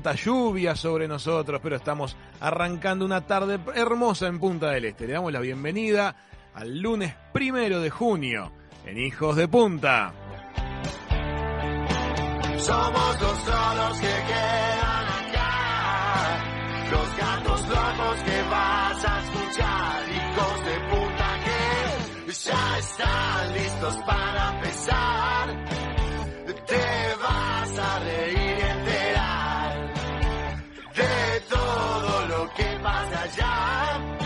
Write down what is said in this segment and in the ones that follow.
Tormenta, lluvia sobre nosotros, pero estamos arrancando una tarde hermosa en Punta del Este. Le damos la bienvenida al lunes primero de junio en Hijos de Punta. Somos los solos que quedan acá, los gatos locos que vas a escuchar, hijos de puta que ya están listos para empezar. Te vas a reír que pasa allá,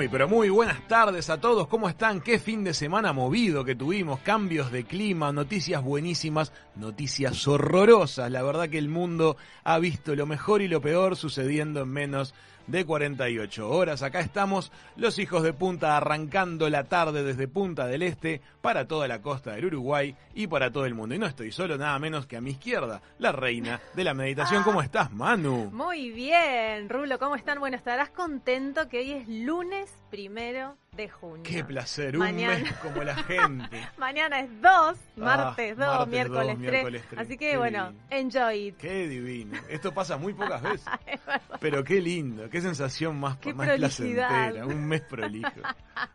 Muy, pero muy buenas tardes a todos. ¿Cómo están? Qué fin de semana movido que tuvimos. Cambios de clima, noticias buenísimas, noticias horrorosas. La verdad que el mundo ha visto lo mejor y lo peor sucediendo en menos de 48 horas. Acá estamos, los hijos de punta, arrancando la tarde desde Punta del Este para toda la costa del Uruguay y para todo el mundo. Y no estoy solo, nada menos que a mi izquierda, la reina de la meditación. ¿Cómo estás, Manu? Muy bien, Rulo, ¿cómo están? Bueno, estarás contento que hoy es lunes primero de junio. Qué placer, Mañana. un mes como la gente. Mañana es 2, martes 2, martes dos, miércoles 3. miércoles tres. Así que Qué bueno, enjoy it. Qué divino. Esto pasa muy pocas veces. Pero qué lindo, qué sensación más, Qué más placentera. Un mes prolijo.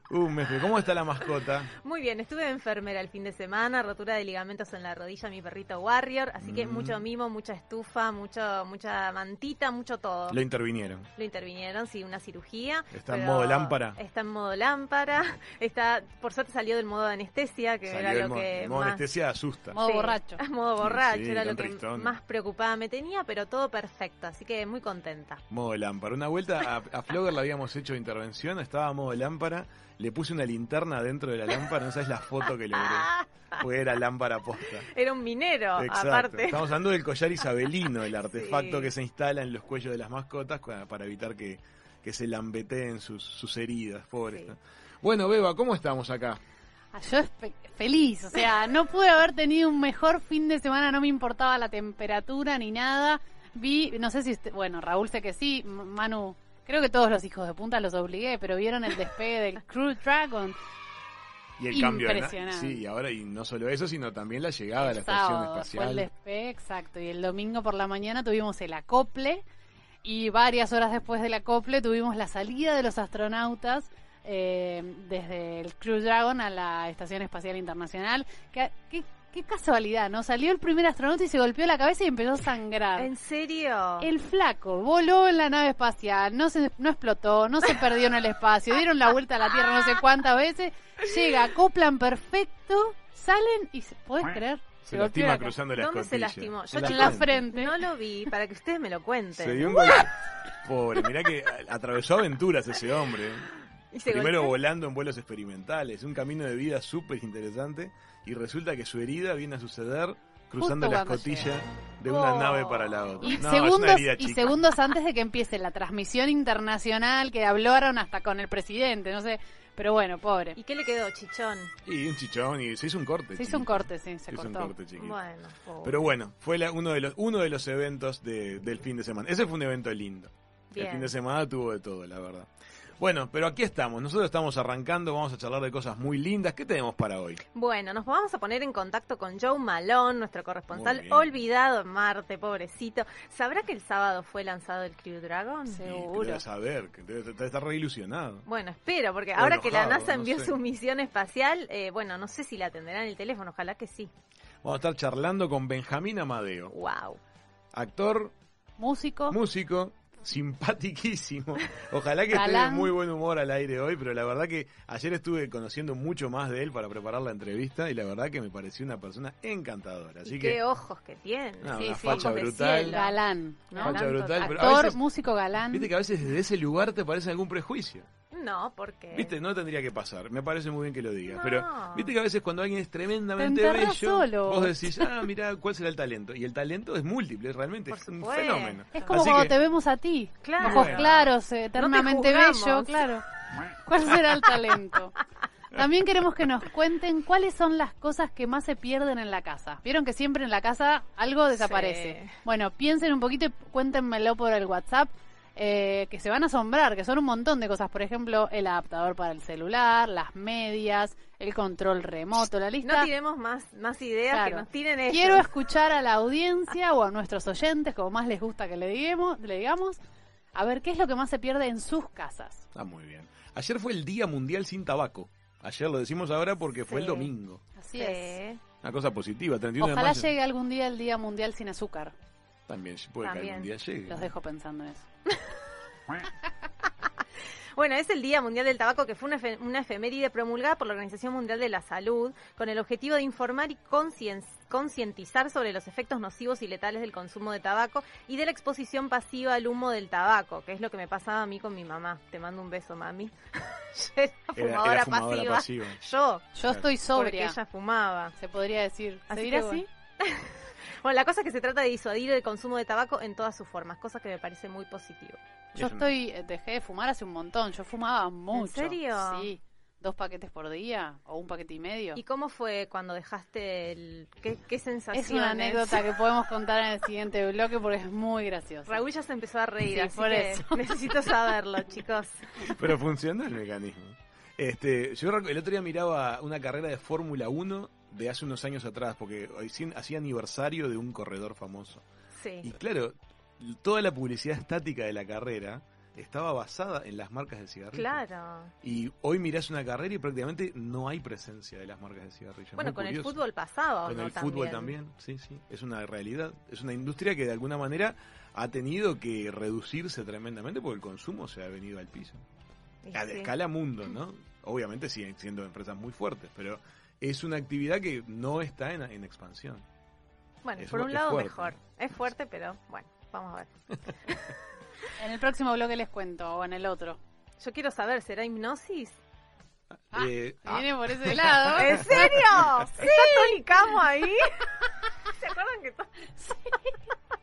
Un mes. ¿Cómo está la mascota? Muy bien, estuve enfermera el fin de semana, rotura de ligamentos en la rodilla, mi perrito Warrior, así que Mm. mucho mimo, mucha estufa, mucho, mucha mantita, mucho todo. Lo intervinieron. Lo intervinieron, sí, una cirugía. ¿Está en modo lámpara? Está en modo lámpara. Está, por suerte salió del modo de anestesia, que Salió era lo que el modo más... anestesia asusta. Modo Sí, borracho. Modo borracho, Sí, era lo que tristón. más preocupada me tenía, pero todo perfecto, así que muy contenta. Modo lámpara. Una vuelta a, a Flogger le habíamos hecho intervención, estaba a modo lámpara, le puse una linterna dentro de la lámpara, no sabes la foto que logré. Porque era lámpara posta. Era un minero, Exacto. aparte. Estamos hablando del collar isabelino, el artefacto Sí. que se instala en los cuellos de las mascotas para evitar que, que se lambeteen sus, sus heridas, pobres. Sí. ¿no? Bueno, Beba, ¿cómo estamos acá? Ah, Yo fe- feliz, o sea, no pude haber tenido un mejor fin de semana, no me importaba la temperatura ni nada. Vi, no sé si, usted- bueno, Raúl sé que sí, Manu, creo que todos los hijos de punta los obligué, pero vieron el despegue del Crew Dragon. Y el cambio de. Sí, y ahora y no solo eso, sino también la llegada a la El estación sábado fue el espacial. despegue, exacto, y el domingo por la mañana tuvimos el acople y varias horas después del acople tuvimos la salida de los astronautas eh, desde el Crew Dragon a la Estación Espacial Internacional. ¿Qué, qué, qué casualidad, ¿no? Salió el primer astronauta y se golpeó la cabeza y empezó a sangrar. ¿En serio? El flaco voló en la nave espacial, no se no explotó, no se perdió en el espacio, dieron la vuelta a la Tierra no sé cuántas veces, llega, acoplan perfecto, salen y se, ¿podés creer? Se lastima cruzando la ¿Dónde se lastimó? Yo En la frente. No lo vi, para que ustedes me lo cuenten. Se dio un golpe. Pobre, mirá que atravesó aventuras ese hombre. ¿Y se Primero golpeó? volando en vuelos experimentales, un camino de vida súper interesante y resulta que su herida viene a suceder cruzando la escotilla de una Oh. nave para la otra. Y, No, segundos, herida y segundos antes de que empiece la transmisión internacional que hablaron hasta con el presidente, no sé, pero bueno, pobre. ¿Y qué le quedó, chichón? Y un chichón y se hizo un corte. Se hizo un corte, sí, se Se hizo un cortó. corte chiquito. Bueno, pobre. Pero bueno, fue la- uno, de los, uno de los eventos de- del fin de semana. Ese fue un evento lindo. Bien. El fin de semana tuvo de todo, la verdad. Bueno, pero aquí estamos. Nosotros estamos arrancando, vamos a charlar de cosas muy lindas. ¿Qué tenemos para hoy? Bueno, nos vamos a poner en contacto con Joe Malone, nuestro corresponsal olvidado en Marte, pobrecito. ¿Sabrá que el sábado fue lanzado el Crew Dragon? Seguro. saber, que debe estar re ilusionado. Bueno, espero, porque O ahora que la NASA no envió sé. su misión espacial, eh, bueno, no sé si la atenderán en el teléfono, ojalá que sí. Vamos a estar charlando con Benjamín Amadeo, Wow. actor, Músico, músico, simpatiquísimo. Ojalá que esté de muy buen humor al aire hoy, pero la verdad que ayer estuve conociendo mucho más de él para preparar la entrevista y la verdad que me pareció una persona encantadora. Así y que qué ojos que tiene. No, Sí, una sí. facha brutal. galán, ¿no? Galán Facha brutal, total. pero a Actor, veces, músico galán. viste que a veces desde ese lugar te parece algún prejuicio. No, porque... Viste, no tendría que pasar. Me parece muy bien que lo digas. No. Pero viste que a veces cuando alguien es tremendamente bello, solo. vos decís, ah, mira, ¿cuál será el talento? Y el talento es múltiple, realmente Por es un supuesto. fenómeno. Es como Así cuando que- te vemos a ti. Claro. Ojos Bueno. claros, eh, eternamente bello, claro. ¿Cuál será el talento? También queremos que nos cuenten cuáles son las cosas que más se pierden en la casa. Vieron que siempre en la casa algo desaparece. Sí. Bueno, piensen un poquito y cuéntenmelo por el WhatsApp. Eh, que se van a asombrar, que son un montón de cosas. Por ejemplo, el adaptador para el celular, las medias, el control remoto, la lista. No tiremos más, más ideas, Claro. que nos tiren ellos. Quiero escuchar a la audiencia o a nuestros oyentes, como más les gusta que le digamos, le digamos, a ver qué es lo que más se pierde en sus casas. Está muy bien. Ayer fue el Día Mundial sin Tabaco. Ayer lo decimos ahora porque fue el domingo. Así Sí. es. Una cosa positiva, 31 de Ojalá llegue algún día el Día Mundial sin azúcar. También puede que También. algún día llegue. Los dejo pensando en eso. Bueno, es el Día Mundial del Tabaco, que fue una, una efeméride promulgada por la Organización Mundial de la Salud, con el objetivo de informar y concien- concientizar sobre los efectos nocivos y letales del consumo de tabaco y de la exposición pasiva al humo del tabaco, que es lo que me pasaba a mí con mi mamá. Te mando un beso, mami. Yo era fumadora, era fumadora pasiva. pasiva. Yo, Yo estoy porque sobria, ella fumaba. se podría decir. ¿Se Así que así? Bueno, la cosa es que se trata de disuadir el consumo de tabaco en todas sus formas, cosa que me parece muy positivo. Yo estoy, eh, dejé de fumar hace un montón. Yo fumaba mucho. serio? Sí. Dos paquetes por día o un paquete y medio. ¿Y cómo fue cuando dejaste el... ¿Qué, qué sensaciones? Es una anécdota que podemos contar en el siguiente bloque porque es muy graciosa. Raúl ya se empezó a reír, Sí, así por que eso. necesito saberlo, chicos. Pero funcionó el mecanismo. Este, yo el otro día miraba una carrera de Fórmula 1 de hace unos años atrás, porque hacía aniversario de un corredor famoso. Y Sí. claro, toda la publicidad estática de la carrera estaba basada en las marcas de cigarrillos. Claro. Y hoy mirás una carrera y prácticamente no hay presencia de las marcas de cigarrillos. Bueno, Muy con el fútbol pasaba, ¿o Con no? el fútbol también, sí, sí. Es una realidad. Es una industria que de alguna manera ha tenido que reducirse tremendamente porque el consumo se ha venido al piso. Y A sí. escala mundo, ¿no? Obviamente siguen siendo empresas muy fuertes, pero es una actividad que no está en, en expansión. Bueno, es por un lado fuerte. mejor. Es fuerte, pero bueno, vamos a ver. En el próximo bloque les cuento, o en el otro. Yo quiero saber, ¿será hipnosis? Ah, Eh, ah, Viene por ese lado. ¿En serio? ¿Está Tony Camo ahí? ¿Se acuerdan que to-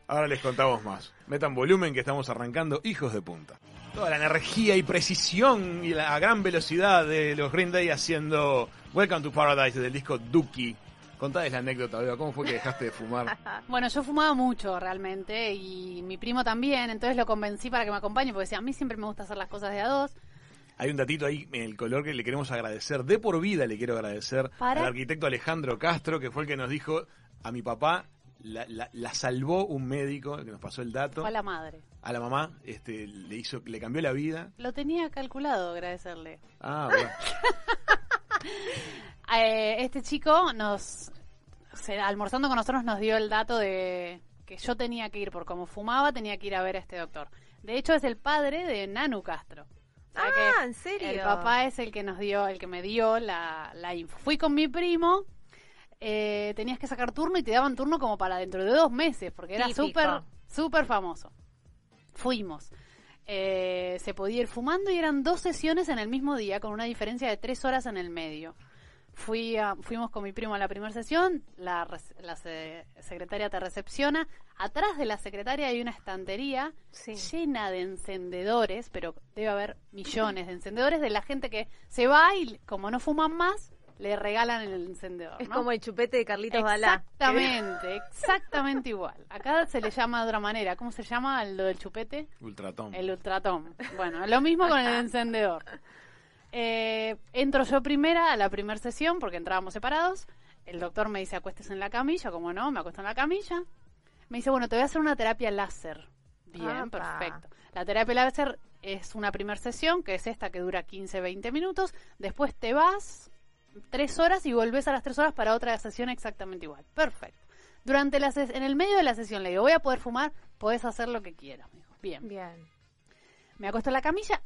ahora les contamos más. Metan volumen que estamos arrancando Hijos de Punta. Toda la energía y precisión y la gran velocidad de los Green Day haciendo Welcome to Paradise del disco Dookie. Contades la anécdota, Beba, ¿cómo fue que dejaste de fumar? Bueno, yo fumaba mucho realmente y mi primo también, entonces lo convencí para que me acompañe porque decía, a mí siempre me gusta hacer las cosas de a dos. Hay un datito ahí en el color que le queremos agradecer. De por vida le quiero agradecer ¿Para? al arquitecto Alejandro Castro, que fue el que nos dijo a mi papá, la, la- la salvó un médico, que nos pasó el dato. Fue a la madre. A la mamá, este, le hizo, le cambió la vida. Lo tenía calculado, agradecerle. Ah, bueno. Eh, este chico nos se- almorzando con nosotros nos dio el dato de que yo tenía que ir, por como fumaba, tenía que ir a ver a este doctor. De hecho, es el padre de Nanu Castro. O sea que Ah, ¿en serio? El papá es el que nos dio, el que me dio la, la info. Fui con mi primo, eh, tenías que sacar turno y te daban turno como para dentro de dos meses, porque era súper, súper famoso. Fuimos. Eh, se podía ir fumando y eran dos sesiones en el mismo día, con una diferencia de tres horas en el medio. Fui a- fuimos con mi primo a la primera sesión, la, la se- secretaria te recepciona. Atrás de la secretaria hay una estantería Sí. llena de encendedores, pero debe haber millones de encendedores de la gente que se va y como no fuman más, le regalan el encendedor. Es ¿no? como el chupete de Carlitos Balá. Exactamente, exactamente igual. Acá se le llama de otra manera. ¿Cómo se llama lo del chupete? Ultratom. El ultratom. Bueno, lo mismo con el encendedor. Eh, entro yo primera a la primera sesión porque entrábamos separados. El doctor me dice acuéstese en la camilla, como no, me acuesto en la camilla. Me dice, bueno, te voy a hacer una terapia láser. Bien, perfecto. La terapia láser es una primera sesión, que es esta que dura 15-20 minutos. Después te vas tres horas y volvés a las tres horas para otra sesión exactamente igual. Perfecto. Durante la ses- en el medio de la sesión le digo, voy a poder fumar, podés hacer lo que quieras. Me dijo, bien. Bien. Me acuesto en la camilla,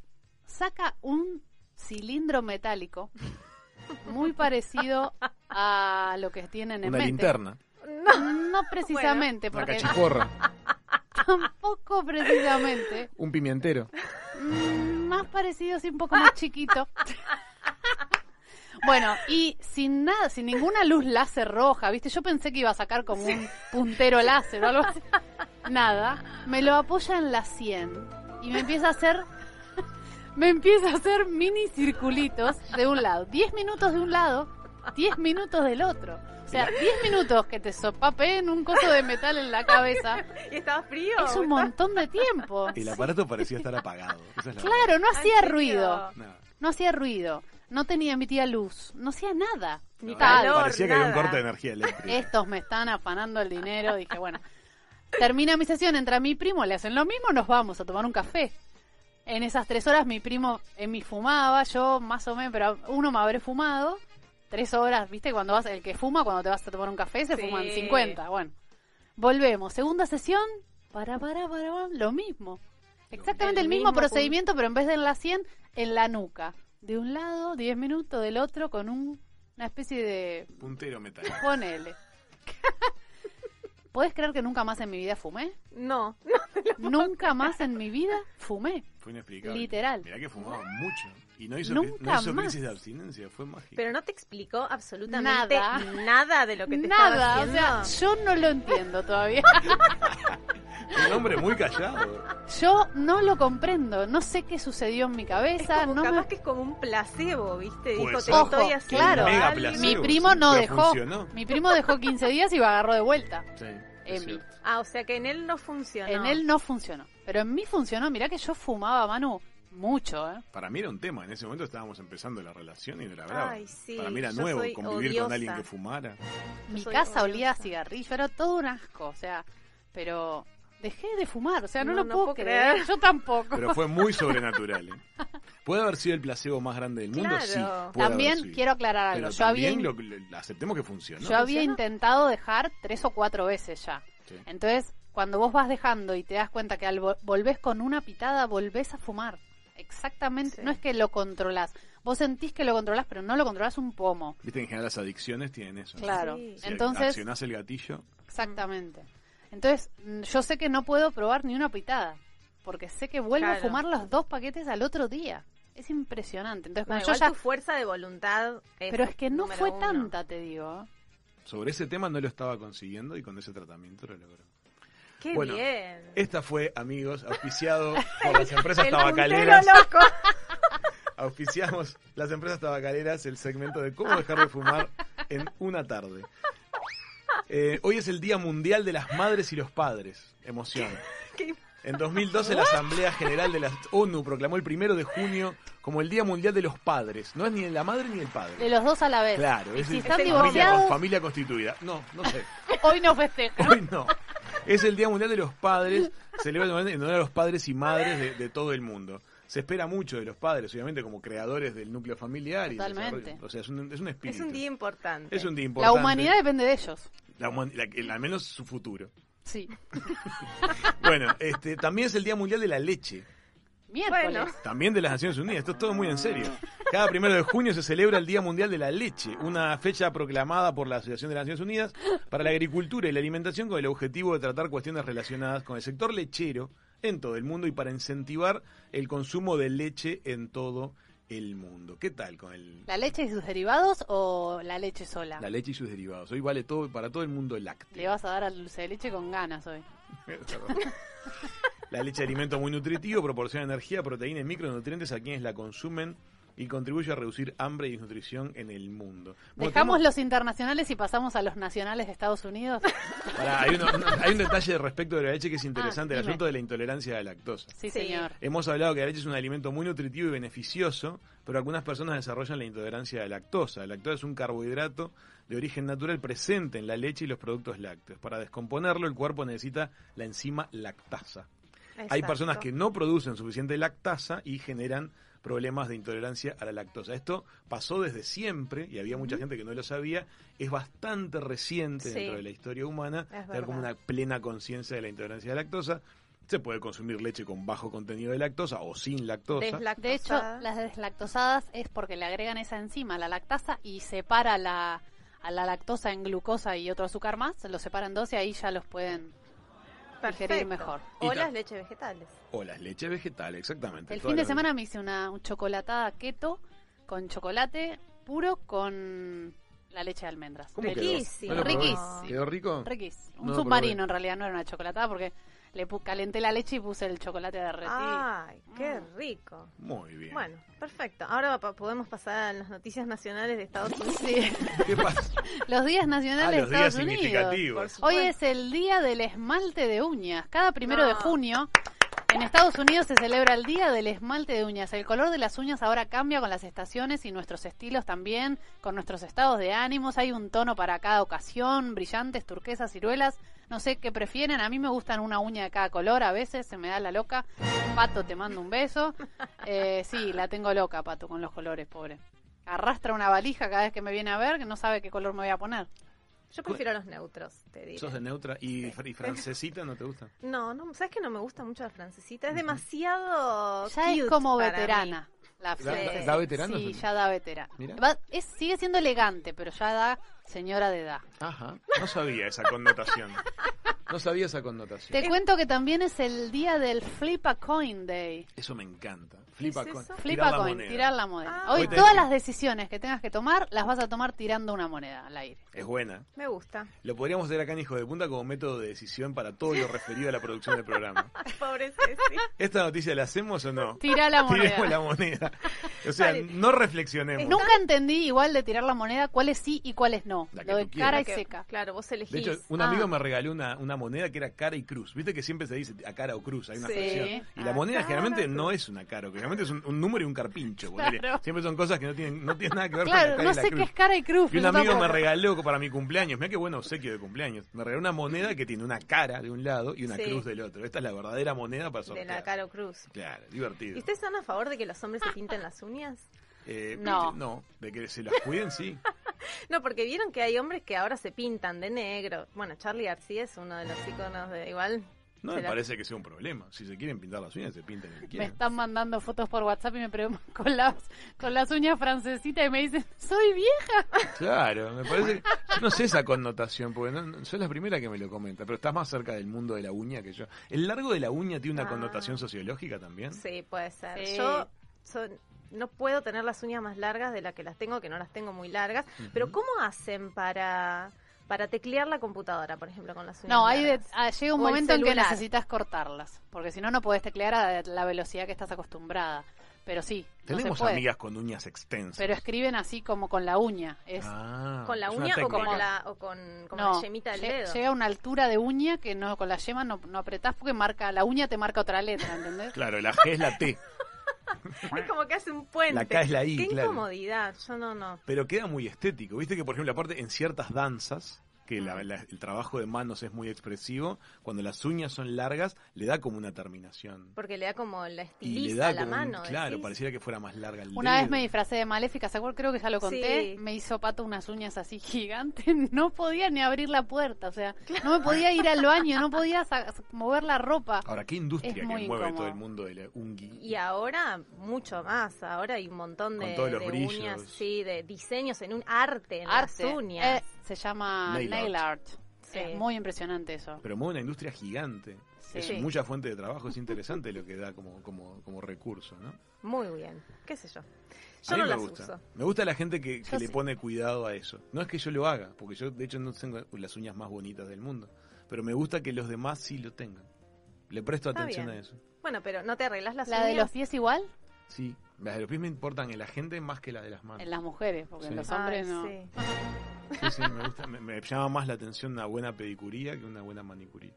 saca un cilindro metálico muy parecido a lo que tienen en Una mente. linterna. No precisamente, Una porque cachiporra. tampoco precisamente. Un pimientero. Mm, más parecido, sí, un poco más chiquito. Bueno, y sin nada, sin ninguna luz láser roja, ¿viste? Yo pensé que iba a sacar como un puntero láser o algo así. Nada. Me lo apoya en la sien y me empieza a hacer. Me empieza a hacer mini circulitos de un lado. 10 minutos de un lado, 10 minutos del otro. O sea, 10 minutos que te sopapeen un coso de metal en la cabeza. ¿Y estaba frío? Es un montón de tiempo. El aparato parecía estar apagado. Esa es la Claro, no ¿En hacía ruido. Nada. No hacía ruido. No tenía emitía luz. No hacía nada. Ni No, Tal. calor, Parecía que había un corte de energía eléctrica. Estos me están afanando el dinero. Dije, bueno. Termina mi sesión, entra mi primo, le hacen lo mismo, nos vamos a tomar un café. En esas tres horas mi primo en mi fumaba, yo más o menos, pero uno me habré fumado. Tres horas, ¿viste? Cuando vas, el que fuma, cuando te vas a tomar un café, se Sí. fuman 50. Bueno, volvemos. Segunda sesión, para, para, para, para, lo mismo. Exactamente El el, mismo, mismo procedimiento, pero en vez de en la 100, en la nuca. De un lado, 10 minutos, del otro, con un- una especie de Puntero metálico. Ponele. ¿Puedes creer que nunca más en mi vida fumé? No. Nunca más en mi vida fumé. Fue inexplicable. Literal. Mirá que fumaba mucho. Y no hizo, Nunca no hizo más. crisis de abstinencia. Fue mágico. Pero no te explicó absolutamente Nada. nada, de lo que te estaba Nada, o haciendo. sea, yo no lo entiendo todavía. Un hombre muy callado. Yo no lo comprendo, no sé qué sucedió en mi es cabeza, como, no capaz me... que es como un placebo, ¿viste? Dijo, te ser. estoy Ojo, haciendo claro. Mega placebo. Mi sí, primo no dejó, funcionó. mi primo dejó 15 días y lo agarró de vuelta. Sí, es Emi. cierto. Ah, o sea que en él no funcionó. En él no funcionó, pero en mí funcionó. Mirá que yo fumaba, Manu, mucho, ¿eh? Para mí era un tema. En ese momento estábamos empezando la relación y no era bravo. Ay, sí, Para mí era yo nuevo convivir con alguien que fumara. Mi casa odiosa. olía a cigarrillo, era todo un asco, o sea, pero dejé de fumar, o sea, no, No, lo no puedo, puedo creer. creer. Yo tampoco. Pero fue muy sobrenatural. ¿eh? ¿Puede haber sido el placebo más grande del mundo? Claro. Sí. puede También quiero aclarar Pero algo. Yo había, también in- lo- lo- aceptemos que funcionó. yo había ¿Funciona? intentado dejar tres o cuatro veces ya. Sí. Entonces, cuando vos vas dejando y te das cuenta que al vo- volvés con una pitada, volvés a fumar. Exactamente. Sí. No es que lo controlás. Vos sentís que lo controlás, pero no lo controlás un pomo. Viste, en general las adicciones tienen eso. ¿no? Claro. Sí. Si Entonces, accionás el gatillo, exactamente. Entonces, mm, yo sé que no puedo probar ni una pitada. Porque sé que vuelvo a fumar los dos paquetes al otro día. Es impresionante. Entonces, No, yo igual ya tu fuerza de voluntad es Pero es que no fue uno. tanta, te digo. sobre ese tema no lo estaba consiguiendo y con ese tratamiento lo logró. Qué Bueno, bien. Esta fue, amigos, auspiciado por las empresas tabacaleras. loco. Auspiciamos las empresas tabacaleras el segmento de cómo dejar de fumar en una tarde. Eh, hoy es el Día Mundial de las Madres y los Padres. Emoción. Qué- En 2012 la Asamblea General de la ONU proclamó el primero de junio como el Día Mundial de los Padres. No es ni la madre ni el padre. De los dos a la vez. Claro, es si el- están familia, divorciados, familia constituida. No, no sé. hoy no festejan. Hoy no. Es el Día Mundial de los Padres. Celebra en honor a los padres y madres de, de todo el mundo. se espera mucho de los padres, obviamente como creadores del núcleo familiar. y Totalmente. desarrollo. O sea, es un, es un espíritu. Es un día importante. Es un día La importante. humanidad depende de ellos. La human- la- el- al menos su futuro. Sí. Bueno, este, también es el Día Mundial de la Leche. Miércoles. Bueno. También de las Naciones Unidas, esto es todo muy en serio. Cada primero de junio se celebra el Día Mundial de la Leche, una fecha proclamada por la Asociación de las Naciones Unidas para la Agricultura y la Alimentación con el objetivo de tratar cuestiones relacionadas con el sector lechero en todo el mundo y para incentivar el consumo de leche en todo el mundo. ¿Qué tal con el, ¿La leche y sus derivados o la leche sola? la leche y sus derivados? Hoy vale todo para todo el mundo lácteo. Le vas a dar al dulce de leche con ganas hoy. La leche de alimento muy nutritivo, proporciona energía, proteína y micronutrientes a quienes la consumen y contribuye a reducir hambre y desnutrición en el mundo. Bueno, Dejamos tenemos- los internacionales y pasamos a los nacionales de Estados Unidos. Pará, hay, uno- hay un detalle respecto de la leche que es interesante, el Ah, dime. asunto de la intolerancia a la lactosa. Sí, Sí. señor. Hemos hablado que la leche es un alimento muy nutritivo y beneficioso, pero algunas personas desarrollan la intolerancia a la lactosa. La lactosa es un carbohidrato de origen natural presente en la leche y los productos lácteos. Para descomponerlo, el cuerpo necesita la enzima lactasa. Hay personas que no producen suficiente lactasa y generan problemas de intolerancia a la lactosa. Esto pasó desde siempre y había mucha gente que no lo sabía. Es bastante reciente Sí. dentro de la historia humana tener como una plena conciencia de la intolerancia a la lactosa. Se puede consumir leche con bajo contenido de lactosa o sin lactosa. De hecho, las deslactosadas es porque le agregan esa enzima, la lactasa, y separa la, a la lactosa en glucosa y otro azúcar más, los separan dos y ahí ya los pueden digerir mejor. O las leches vegetales. O las leches vegetales, exactamente. El fin de semana me hice una un chocolatada keto con chocolate puro con la leche de almendras. ¿Cómo quedó? Riquísimo. ¿No lo probé? Riquísimo. ¿Quedó rico? Riquísimo. Un No lo submarino probé. en realidad, no era una chocolatada porque le pu- calenté la leche y puse el chocolate a derretir. Ay, qué Mm. rico. Muy bien. Bueno, perfecto. Ahora pa- podemos pasar a las noticias nacionales de Estados Unidos. Sí. ¿Qué pasa? Los días nacionales Ah, de los días Estados Unidos. significativos. Hoy es el día del esmalte de uñas. Cada primero de junio en Estados Unidos se celebra el día del esmalte de uñas. El color de las uñas ahora cambia con las estaciones y nuestros estilos también, con nuestros estados de ánimos. Hay un tono para cada ocasión, brillantes, turquesas, ciruelas. No sé qué prefieren. A mí me gustan una uña de cada color. A veces se me da la loca. Pato, te mando un beso. Eh, sí, la tengo loca, Pato, con los colores, pobre. Arrastra una valija cada vez que me viene a ver, que no sabe qué color me voy a poner. Yo prefiero los neutros, te digo. ¿Sos de neutra? ¿Y, y francesita no te gusta? No, no, ¿sabes que no me gusta mucho la francesita? Es demasiado Ya es como para veterana. La ¿Da, francesa. da- da veterano? Sí, ya da veterana. Mira. Va- es, sigue siendo elegante, pero ya da señora de edad. Ajá. No sabía esa connotación. No sabía esa connotación. Te cuento que también es el día del Flip a Coin Day. Eso me encanta. Flipa es con. eso? Flip tirar a la coin, moneda. tirar la moneda. Ah. Hoy todas las decisiones que tengas que tomar las vas a tomar tirando una moneda al aire. Es buena. Me gusta. Lo podríamos hacer acá en Hijo de Punta como método de decisión para todo lo referido a la producción del programa. Pobre Ceci. ¿Esta noticia la hacemos o no? Tira la Tiremos moneda. la moneda. O sea, Vale. no reflexionemos. Nunca entendí igual de tirar la moneda cuáles sí y cuáles no. La que Lo de tú cara y Que- seca. Claro, vos elegís. De hecho, un Ah. amigo me regaló una, una moneda que era cara y cruz. Viste que siempre se dice a cara o cruz, hay una Sí. fracción. Y la A moneda cara generalmente o no es una cara, generalmente es un, un número y un carpincho. ponele. Claro. Siempre son cosas que no tienen, no tienen nada que ver con Claro, la cara no y la sé cruz. qué es cara y cruz. Y un yo amigo me tampoco. regaló para mi cumpleaños, mira qué buen obsequio de cumpleaños. Me regaló una moneda que tiene una cara de un lado y una Sí. cruz del otro. Esta es la verdadera moneda para de sortear. la Caro Cruz. Claro, divertido. ¿Y ustedes están a favor de que los hombres se pinten las uñas? Eh, No. No, de que se las cuiden, sí. No, porque vieron que hay hombres que ahora se pintan de negro. Bueno, Charlie García es uno de los iconos de igual. No me la- parece que sea un problema. Si se quieren pintar las uñas, se pinten lo que Me están mandando fotos por WhatsApp y me preguntan con las, con las uñas francesitas y me dicen, soy vieja. Claro, me parece. No sé esa connotación, porque no, no- soy la primera que me lo comenta, pero estás más cerca del mundo de la uña que yo. ¿El largo de la uña tiene una Ah. connotación sociológica también? Sí, puede ser. Sí. Yo son- no puedo tener las uñas más largas de las que las tengo, que no las tengo muy largas. Pero ¿cómo hacen para, para teclear la computadora, por ejemplo, con las uñas No, hay de- ah, llega un O momento en que necesitas cortarlas, porque si no, no puedes teclear a la velocidad que estás acostumbrada. Pero sí, no se Tenemos puede. amigas con uñas extensas. Pero escriben así como con la uña. Es, Ah, ¿Con la uña o, como la, o con como no, la yemita del dedo? llega a una altura de uña que no con la yema no, no apretás porque marca la uña te marca otra letra, ¿entendés? Claro, la G es la T, Es como que hace un puente. La K es la I, Qué claro. incomodidad. Yo no, no. pero queda muy estético. Viste que, por ejemplo, aparte en ciertas danzas, que la- la- el trabajo de manos es muy expresivo, cuando las uñas son largas, le da como una terminación. Porque le da como la Y le estiliza da a la como un- mano. claro, decís. pareciera que fuera más larga el Una vez me disfracé de maléfica, ¿se acuerdan? Creo que ya lo conté. Sí. Me hizo pato unas uñas así gigantes. No podía ni abrir la puerta, o sea, no me podía ir al baño, no podía mover la ropa. Ahora, qué industria Es que mueve incómodo. todo el mundo de la ungui. Y ahora mucho más, ahora hay un montón Con de, todos los de brillos. uñas, sí, de diseños en un arte en Arte. las uñas. Eh, se llama Nail nail, art. art. Sí. Es muy impresionante eso. Pero mueve una industria gigante. Sí. Es mucha fuente de trabajo, es interesante lo que da como, como, como recurso, ¿no? Muy bien, qué sé yo. A Yo mí no me las gusta. uso. Me gusta la gente que, le sí. pone cuidado a eso. No es que yo lo haga, porque yo de hecho no tengo las uñas más bonitas del mundo. Pero me gusta que los demás sí lo tengan. Le presto Está atención bien. a eso. Bueno, pero ¿no te arreglas las ¿La uñas? de los pies igual? Sí, las de los pies me importan en la gente más que las de las manos. En las mujeres, porque Sí. en los Ay, hombres no. sí. Sí, sí, me, gusta, me, me llama más la atención una buena pedicuría que una buena manicuría.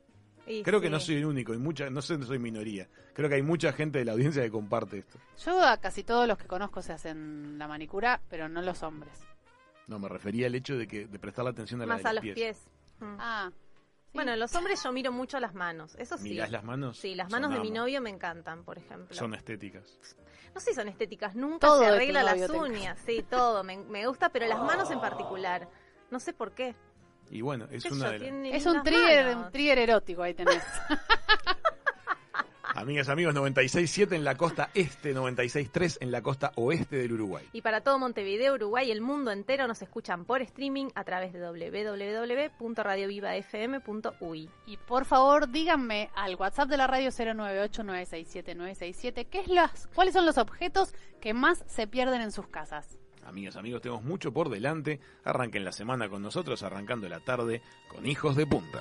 Y Creo que no soy el único, y mucha, no sé, no soy minoría. Creo que hay mucha gente de la audiencia que comparte esto. Yo a casi todos los que conozco se hacen la manicura, pero no los hombres. No, me refería al hecho de que de prestarle atención a la Más de a los pies. pies. Mm. Ah. sí. Bueno, los hombres yo miro mucho las manos, eso sí. ¿Mirás las manos? Sí, las Son manos de mi novio me encantan, por ejemplo. Son estéticas. No sé si son estéticas, nunca Todo se arregla las uñas, sí, todo, me, me gusta, pero las manos en particular. No sé por qué. Y bueno, es una yo, de las... tiene Es un trigger, un trigger erótico ahí tenés. Amigas, amigos, 96.7 en la costa este, 96.3 en la costa oeste del Uruguay. Y para todo Montevideo, Uruguay y el mundo entero nos escuchan por streaming a través de www.radiovivafm.uy. Y por favor, díganme al WhatsApp de la radio 098-967-967 ¿qué es las, cuáles son los objetos que más se pierden en sus casas. Amigas, amigos, tenemos mucho por delante. Arranquen la semana con nosotros, arrancando la tarde con Hijos de Punta.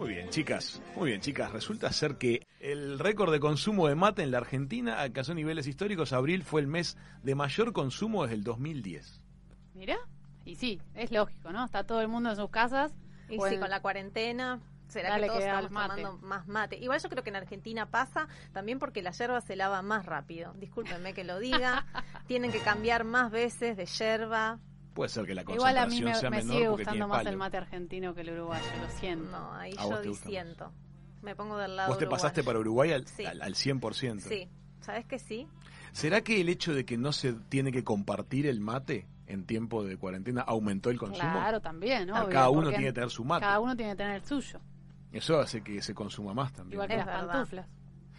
Muy bien, chicas. Muy bien, chicas. Resulta ser que el récord de consumo de mate en la Argentina alcanzó niveles históricos. Abril fue el mes de mayor consumo desde el 2010. Mira, y sí, es lógico, ¿no? Está todo el mundo en sus casas. Y sí, en- con la cuarentena. ¿Será Dale que todos que estamos mate. tomando más mate? Igual yo creo que en Argentina pasa también porque la yerba se lava más rápido. Discúlpenme que lo diga. Tienen que cambiar más veces de yerba. Puede ser que la Igual a mí me, sea me menor sigue gustando más palo. el mate argentino que el uruguayo, lo siento. No, ahí yo disiento. Me pongo del lado Vos te uruguayo. pasaste para Uruguay al, Sí. al, al 100%. Sí, ¿sabes que sí? ¿Será que el hecho de que no se tiene que compartir el mate en tiempo de cuarentena aumentó el consumo? Claro, también, Claro, obvio, cada uno tiene que tener su mate. Cada uno tiene que tener el suyo, Eso hace que se consuma más también. igual que las pantuflas.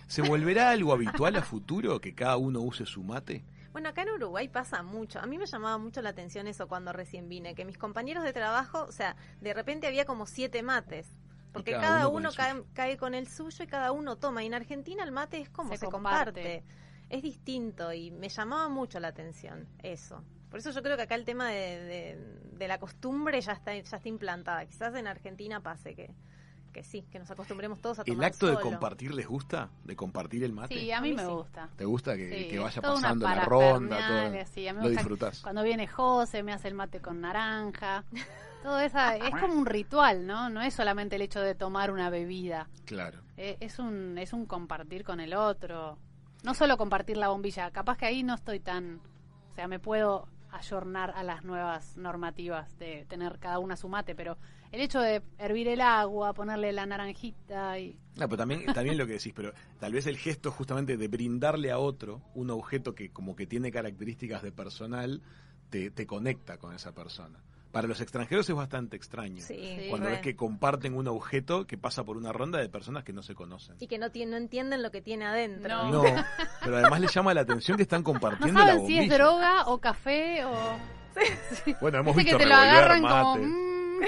¿Se volverá algo habitual a futuro que cada uno use su mate? Bueno, acá en Uruguay pasa mucho. A mí me llamaba mucho la atención eso cuando recién vine, que mis compañeros de trabajo, o sea, de repente había como siete mates. Porque cada cada, uno cae, cae con el suyo y cada uno toma. Y en Argentina el mate es como Se se, comparte. comparte. Es distinto y me llamaba mucho la atención eso. Por eso yo creo que acá el tema de, de- de la costumbre ya está, ya está implantada. Quizás en Argentina pase que, que sí, que nos acostumbremos todos a tomar ¿El acto de compartir les gusta? ¿De compartir el mate? Sí, a mí, A mí me sí. gusta. ¿Te gusta que, Sí, que vaya pasando la ronda? Todo? sí, a mí me Lo disfrutás. Cuando viene José, me hace el mate con naranja. Todo esa es como un ritual, ¿no? No es solamente el hecho de tomar una bebida. Claro. Eh, es un es un compartir con el otro. No solo compartir la bombilla, capaz que ahí no estoy tan, o sea, me puedo ayornar a las nuevas normativas de tener cada una su mate, pero el hecho de hervir el agua, ponerle la naranjita y No, pero también bien lo que decís, pero tal vez el gesto justamente de brindarle a otro un objeto que como que tiene características de personal, te, te conecta con esa persona. Para los extranjeros es bastante extraño. Sí, Sí, Cuando re. ves que comparten un objeto que pasa por una ronda de personas que no se conocen. Y que no, no entienden lo que tiene adentro. No. No, pero además les llama la atención que están no compartiendo la saben si bombilla. es droga o café o Bueno, hemos visto que te lo agarran mate. como mm.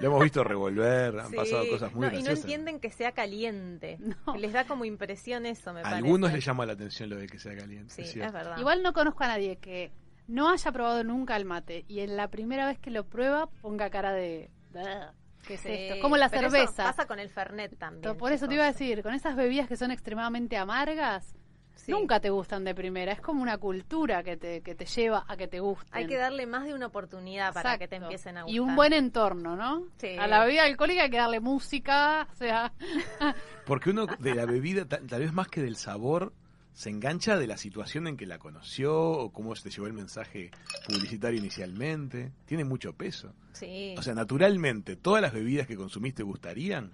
Lo hemos visto revolver, han Sí, pasado cosas muy no, Y no graciosas. entienden que sea caliente. No. Les da como impresión eso, me A parece. algunos les llama la atención lo de que sea caliente. Sí, es verdad. Igual no conozco a nadie que no haya probado nunca el mate y en la primera vez que lo prueba ponga cara de... "Bleh, ¿Qué es Sí, esto? Como la eso cerveza. pasa con el Fernet también. Por eso te iba a decir, con esas bebidas que son extremadamente amargas, Sí. nunca te gustan de primera. Es como una cultura que te, que te lleva a que te gusten. Hay que darle más de una oportunidad para que te empiecen a gustar. Y un buen entorno, ¿no? Sí. A la bebida alcohólica hay que darle música, o sea, Porque uno de la bebida, ta- tal vez más que del sabor, se engancha de la situación en que la conoció o cómo se llevó el mensaje publicitario inicialmente. Tiene mucho peso. Sí. O sea, naturalmente, ¿todas las bebidas que consumiste gustarían?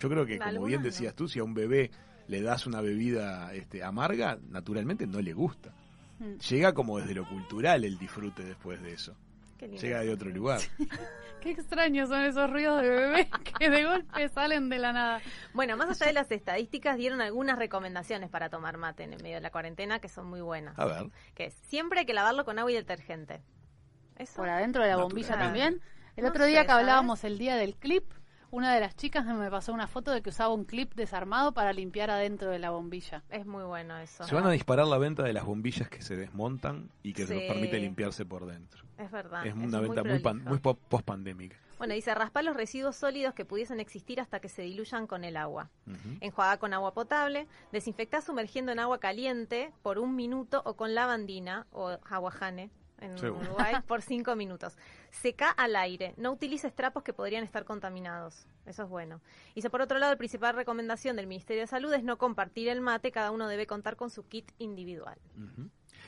Yo creo que, como bien decías tú, si a un bebé le das una bebida este, amarga, naturalmente no le gusta. Mm. Llega como desde lo cultural el disfrute después de eso. Llega de otro lugar. qué extraños son esos ruidos de bebé que de golpe salen de la nada. Bueno, más allá de las estadísticas, dieron algunas recomendaciones para tomar mate en el medio de la cuarentena que son muy buenas. A ver. Que es, siempre hay que lavarlo con agua y detergente. Eso. Por adentro de la bombilla también. El No otro día sé, que ¿sabes? hablábamos el día del clip, una de las chicas me pasó una foto de que usaba un clip desarmado para limpiar adentro de la bombilla. Es muy bueno eso. Se van a disparar la venta de las bombillas que se desmontan y que se Sí. permite limpiarse por dentro. Es verdad. es una venta muy, muy. Bueno, dice, raspar los residuos sólidos que pudiesen existir hasta que se diluyan con el agua. Ujú. Enjuagar con agua potable. Desinfectar sumergiendo en agua caliente por un minuto o con lavandina o aguajane en. Uruguay por cinco minutos. Seca al aire. No utilices trapos que podrían estar contaminados. Eso es bueno. Dice, por otro lado, la principal recomendación del Ministerio de Salud es no compartir el mate. Cada uno debe contar con su kit individual.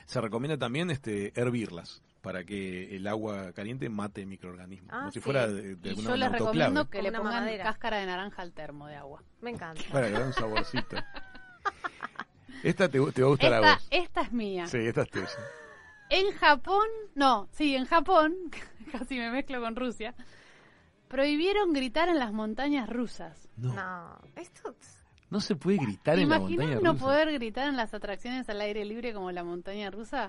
Se recomienda también este hervirlas para que el agua caliente mate microorganismos, Ah, como si sí. fuera de, de Y alguna yo les recomiendo que le una pongan mamadera. cáscara de naranja al termo de agua. Me encanta. Para que un saborcito. Esta te, te va a gustar a Esta, vos. esta es mía. Sí, esta es tuya. En Japón, no, sí, en Japón, casi me mezclo con Rusia, prohibieron gritar en las montañas rusas. No, no, No, esto... se puede gritar ¿Te en la no poder gritar en las atracciones al aire libre como la montaña rusa?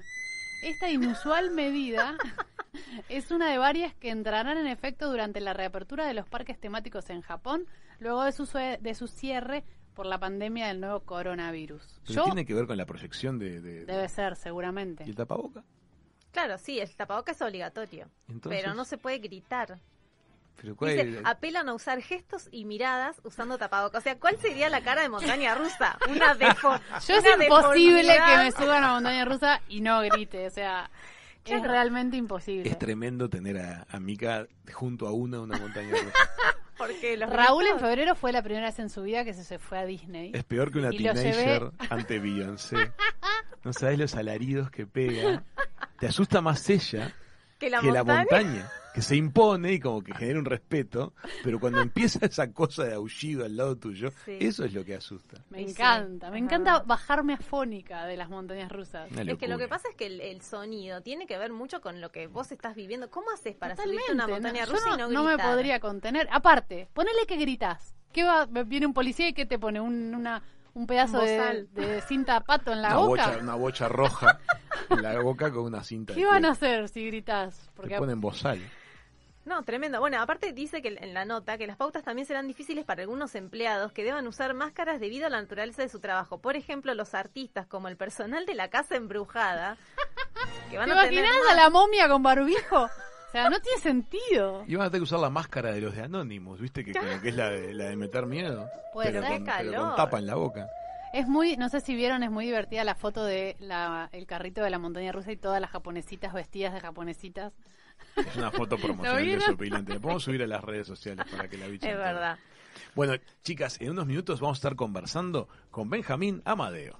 Esta inusual medida es una de varias que entrarán en efecto durante la reapertura de los parques temáticos en Japón, luego de su, de su cierre por la pandemia del nuevo coronavirus. Pero Yo, tiene que ver con la proyección de, de- debe ser, seguramente. ¿Y el tapaboca. Claro, sí, el tapaboca es obligatorio. Entonces, Pero no se puede gritar. pero ¿cuál Dice, es- apelan a usar gestos y miradas usando tapabocas. O sea, ¿cuál sería la cara de montaña rusa? Una defo Yo es imposible que me suba a una montaña rusa y no grite, o sea, es realmente imposible. Es tremendo tener a, a Mika junto a una una montaña rusa. Porque los Raúl en febrero fue la primera vez en su vida que se, se fue a Disney. Es peor que una teenager llevé- ante Beyoncé. No sabes los alaridos que pega. Te asusta más ella que la que la montaña. que se impone y como que genera un respeto, pero cuando empieza esa cosa de aullido al lado tuyo, Sí. eso es lo que asusta. Me sí, encanta, me encanta bajarme afónica de las montañas rusas. Una Es que lo que pasa es que el, el sonido tiene que ver mucho con lo que vos estás viviendo. ¿Cómo haces para Totalmente, subirte a una ¿no? montaña Yo rusa no, y no no gritar? me podría contener. Aparte, ponele que gritas. ¿Qué va? Viene un policía y que te pone un, una, un pedazo Un de, de cinta pato en la una boca. bocha, una bocha roja en la boca con una cinta. ¿Qué van a hacer si gritas? Te ponen bozal. No, tremendo. Bueno, aparte dice que en la nota que las pautas también serán difíciles para algunos empleados que deban usar máscaras debido a la naturaleza de su trabajo. Por ejemplo, los artistas como el personal de la casa embrujada. Que ¿Te van a tener imaginas a la momia con barbijo? O sea, no tiene sentido. Y van a tener que usar la máscara de los de Anonymous, ¿viste? Que como que es la de, la de meter miedo. Puede pero, con, Qué pero con calor. tapa en la boca. Es muy, no sé si vieron, es muy divertida la foto de la, el carrito de la montaña rusa y todas las japonesitas vestidas de japonesitas. Es una foto promocional de vieron? su opilante. La podemos subir a las redes sociales para que la bichen. Es verdad. Bueno, chicas, en unos minutos vamos a estar conversando con Benjamín Amadeo.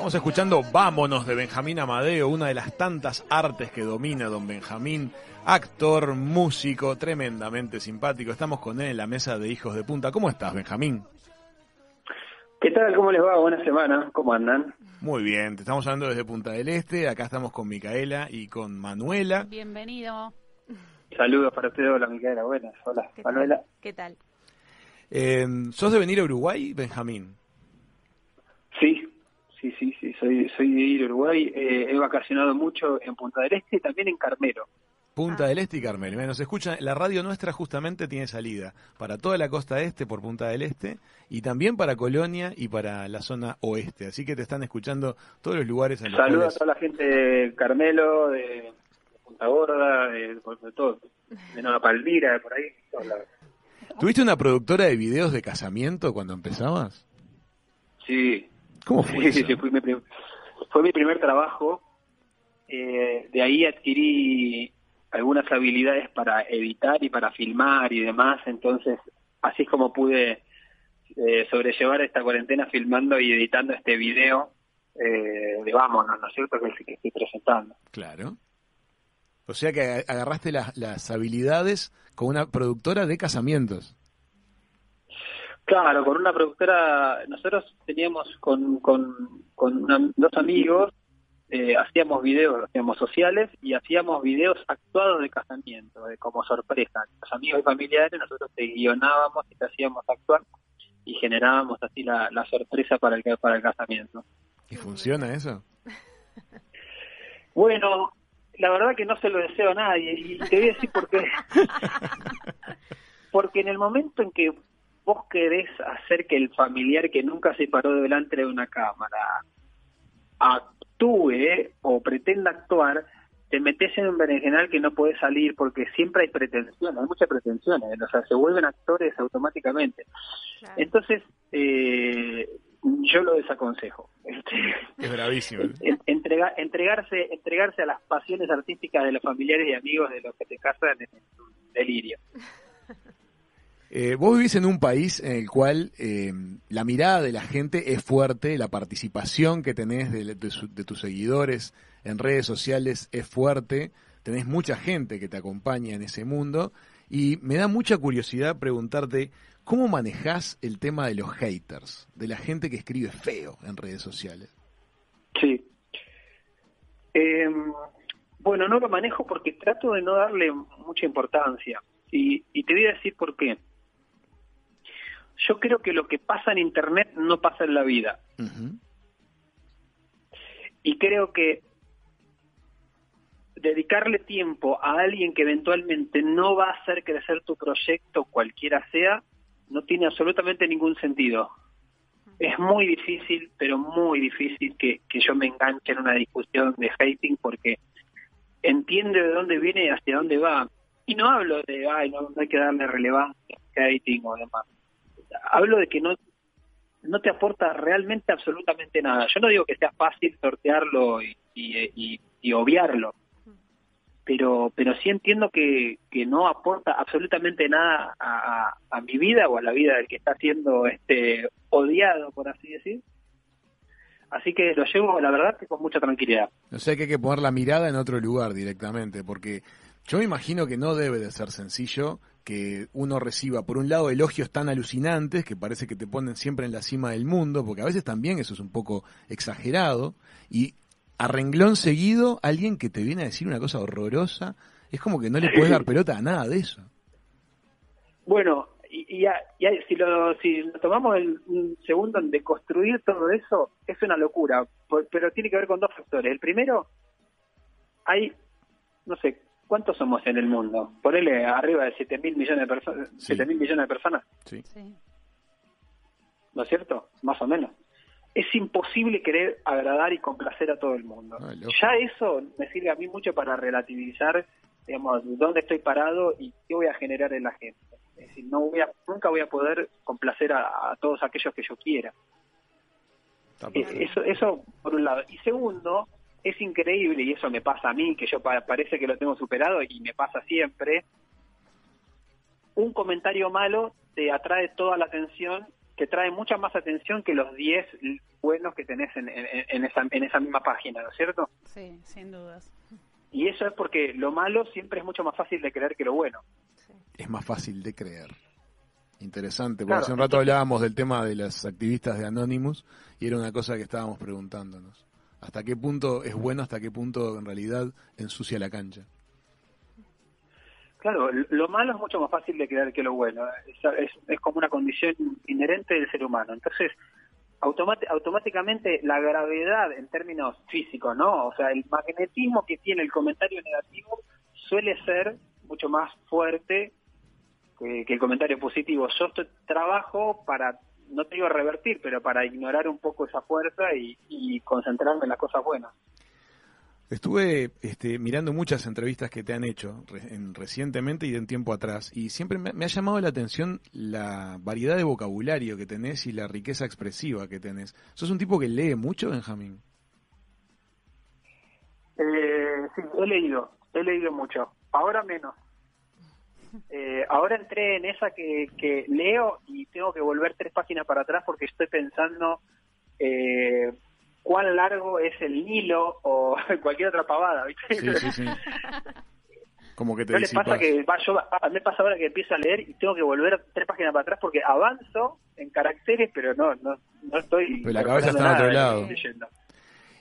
Estamos escuchando Vámonos de Benjamín Amadeo, una de las tantas artes que domina don Benjamín, actor, músico, tremendamente simpático. Estamos con él en la mesa de Hijos de Punta. ¿Cómo estás, Benjamín? ¿Qué tal? ¿Cómo les va? Buena semana. ¿Cómo andan? Muy bien, te estamos hablando desde Punta del Este. Acá estamos con Micaela y con Manuela. Bienvenido. Saludos para ustedes. Hola, Micaela. Buenas. Hola, ¿Qué Manuela. tal? ¿Qué tal? Eh, ¿Sos de venir a Uruguay, Benjamín? Sí, sí, sí. Soy, soy de ir a Uruguay. Eh, he vacacionado mucho en Punta del Este y también en Carmelo. Punta Ah. del Este y Carmel. Mira, Nos escuchan, la radio nuestra justamente tiene salida para toda la costa este por Punta del Este y también para Colonia y para la zona oeste. Así que te están escuchando todos los lugares en los Saludos a cuales... toda la gente de Carmelo, de, de Punta Gorda, de, de todo. De Nueva Palmira, de por ahí. todos lados. ¿Tuviste una productora de videos de casamiento cuando empezabas? Sí, ¿Cómo fue Sí, eso? sí, fue mi, prim- fue mi primer trabajo. Eh, de ahí adquirí algunas habilidades para editar y para filmar y demás. Entonces, así es como pude eh, sobrellevar esta cuarentena filmando y editando este video eh, de Vámonos, ¿no es cierto? Que es el que estoy presentando. Claro. O sea que ag- agarraste las, las habilidades con una productora de casamientos. Claro, con una productora, nosotros teníamos con, con, con una- dos amigos, eh, hacíamos videos, hacíamos sociales y hacíamos videos actuados de casamiento, de como sorpresa. Los amigos y familiares, nosotros te guionábamos y te hacíamos actuar y generábamos así la, la sorpresa para el, para el casamiento. ¿Y funciona eso? Bueno, la verdad que no se lo deseo a nadie y te voy a decir por qué. Porque en el momento en que vos querés hacer que el familiar que nunca se paró delante de una cámara actúe o pretenda actuar, te metes en un berenjenal que no puedes salir porque siempre hay pretensiones, hay muchas pretensiones, o sea, se vuelven actores automáticamente. Claro. Entonces, eh, yo lo desaconsejo. Este, Es bravísimo. ¿eh? en- entrega- entregarse entregarse a las pasiones artísticas de los familiares y amigos de los que te casan es un delirio. Eh, vos vivís en un país en el cual eh, la mirada de la gente es fuerte, la participación que tenés de, tus seguidores en redes sociales es fuerte, tenés mucha gente que te acompaña en ese mundo y me da mucha curiosidad preguntarte cómo manejás el tema de los haters, de la gente que escribe feo en redes sociales. Sí. Eh, bueno, no lo manejo porque trato de no darle mucha importancia. Y, y te voy a decir por qué. Yo creo que lo que pasa en Internet no pasa en la vida. Y creo que dedicarle tiempo a alguien que eventualmente no va a hacer crecer tu proyecto, cualquiera sea, no tiene absolutamente ningún sentido. Es muy difícil, pero muy difícil que, que yo me enganche en una discusión de hating porque entiende de dónde viene y hacia dónde va. Y no hablo de, ay, no, no hay que darle relevancia al hating o demás. Hablo de que no, no te aporta realmente absolutamente nada. Yo no digo que sea fácil sortearlo y, y, obviarlo, pero pero sí entiendo que, que no aporta absolutamente nada a mi vida o a la vida del que está siendo este odiado, por así decir. Así que lo llevo, la verdad, que con mucha tranquilidad. O sea que hay que poner la mirada en otro lugar directamente, porque yo me imagino que no debe de ser sencillo que uno reciba, por un lado, elogios tan alucinantes que parece que te ponen siempre en la cima del mundo, porque a veces también eso es un poco exagerado, y a renglón seguido alguien que te viene a decir una cosa horrorosa, es como que no le puedes dar pelota a nada de eso. Bueno, y, y ya si, lo, si lo tomamos el, un segundo en deconstruir todo eso, es una locura, por- pero tiene que ver con dos factores. El primero, hay, no sé, ¿cuántos somos en el mundo? Ponele arriba de 7 mil millones de personas, Sí. 7 mil millones de personas, Sí. ¿no es cierto? Más o menos. Es imposible querer agradar y complacer a todo el mundo. Ah, ya eso me sirve a mí mucho para relativizar, digamos, dónde estoy parado y qué voy a generar en la gente. Es decir, no voy a, nunca voy a poder complacer a, a todos aquellos que yo quiera. Eh. Eso, eso por un lado. Y segundo, es increíble, y eso me pasa a mí, que yo pa- parece que lo tengo superado y me pasa siempre, un comentario malo te atrae toda la atención, te trae mucha más atención que los 10 buenos que tenés en, en- en esa, en esa misma página, ¿no es cierto? Sí, sin dudas. Y eso es porque lo malo siempre es mucho más fácil de creer que lo bueno. Es más fácil de creer. Interesante, porque Claro, hace un rato entonces- hablábamos del tema de las activistas de Anonymous y era una cosa que estábamos preguntándonos. ¿Hasta qué punto es bueno, hasta qué punto en realidad ensucia la cancha? Claro, lo malo es mucho más fácil de creer que lo bueno. Es, como una condición inherente del ser humano. Entonces, automáticamente la gravedad en términos físicos, ¿no? O sea, el magnetismo que tiene el comentario negativo suele ser mucho más fuerte que, que el comentario positivo. Yo trabajo para, no te digo revertir, pero para ignorar un poco esa fuerza y, y concentrarme en las cosas buenas. Estuve este, mirando muchas entrevistas que te han hecho en- recientemente y de un tiempo atrás y siempre me, me ha llamado la atención la variedad de vocabulario que tenés y la riqueza expresiva que tenés. ¿Sos un tipo que lee mucho, Benjamín? Eh, sí, he leído, he leído mucho. Ahora menos. Eh, ahora entré en esa que, que leo y tengo que volver tres páginas para atrás porque estoy pensando eh, cuán largo es el Nilo o cualquier otra pavada, ¿viste? Sí, sí, sí. Como que te ¿No les pasa que va, yo, a mí me pasa ahora que empiezo a leer y tengo que volver tres páginas para atrás porque avanzo en caracteres, pero no no, no estoy... Pero la cabeza está en otro lado.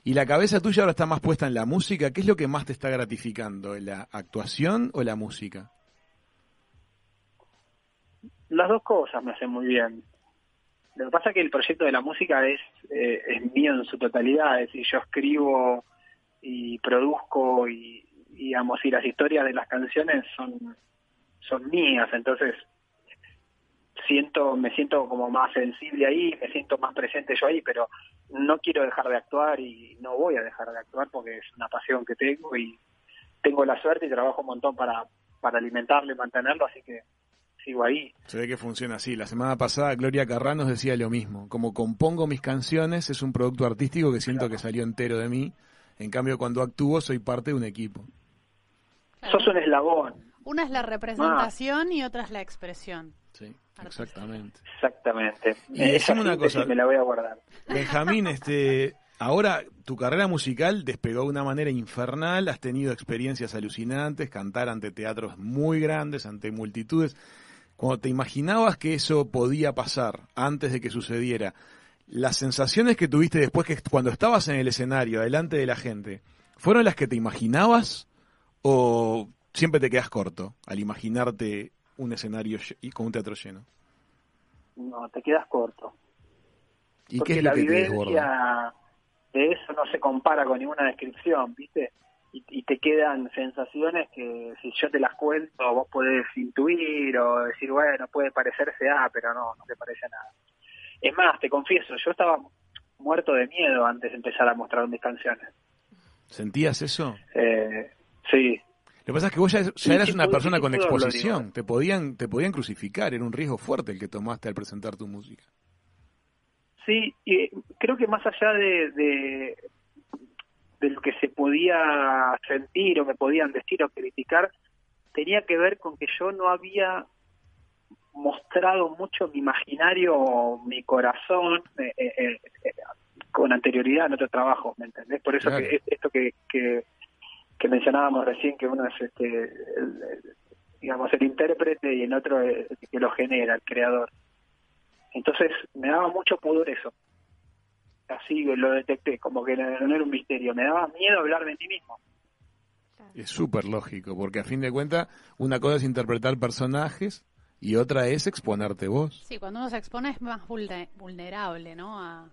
¿Y la cabeza tuya ahora está más puesta en la música? ¿Qué es lo que más te está gratificando? ¿La actuación o la música? Las dos cosas me hacen muy bien. Lo que pasa es que el proyecto de la música es, eh, es mío en su totalidad, es decir, yo escribo y produzco y, y, digamos, y las historias de las canciones son, son mías, entonces siento, me siento como más sensible ahí, me siento más presente yo ahí, pero no quiero dejar de actuar y no voy a dejar de actuar porque es una pasión que tengo y tengo la suerte y trabajo un montón para, para alimentarlo y mantenerlo, así que sigo ahí. Se ve que funciona así. La semana pasada Gloria Carrá nos decía lo mismo. Como compongo mis canciones, es un producto artístico que siento que salió entero de mí. En cambio, cuando actúo, soy parte de un equipo. Claro. Sos un eslabón, Una es la representación y otra es la expresión. Sí, exactamente. exactamente. Y Esa decime una cosa. Me la voy a guardar. Benjamín, este, ahora tu carrera musical despegó de una manera infernal, has tenido experiencias alucinantes, cantar ante teatros muy grandes, ante multitudes. Cuando te imaginabas que eso podía pasar antes de que sucediera, las sensaciones que tuviste después que cuando estabas en el escenario, delante de la gente, ¿fueron las que te imaginabas o siempre te quedas corto al imaginarte un escenario y con un teatro lleno? No, te quedas corto. ¿Y porque qué es lo la que te vivencia de eso no se compara con ninguna descripción, ¿viste? Y, y te quedan sensaciones que si yo te las cuento vos podés intuir o decir, bueno, puede parecerse a, pero no, no te parece a nada. Es más, te confieso, yo estaba muerto de miedo antes de empezar a mostrar mis canciones. ¿Sentías eso? Eh, sí, Lo que pasa es que vos ya, eras una persona con exposición, te podían, te podían crucificar, era un riesgo fuerte el que tomaste al presentar tu música. Sí, y creo que más allá de, de, de lo que se podía sentir o me podían decir o criticar, tenía que ver con que yo no había mostrado mucho mi imaginario o mi corazón eh, eh, eh, con anterioridad en otro trabajo, ¿me entendés? Por eso Claro. que es- esto que, que, que mencionábamos recién, que uno es este, el- el- digamos, el intérprete y el otro el que lo genera, el creador. Entonces me daba mucho pudor eso. Así lo detecté, como que no, no era un misterio. Me daba miedo hablar de mí mismo. Es súper lógico, porque a fin de cuentas, una cosa es interpretar personajes y otra es exponerte vos. Sí, cuando uno se expone es más vulne- vulnerable, ¿no? A,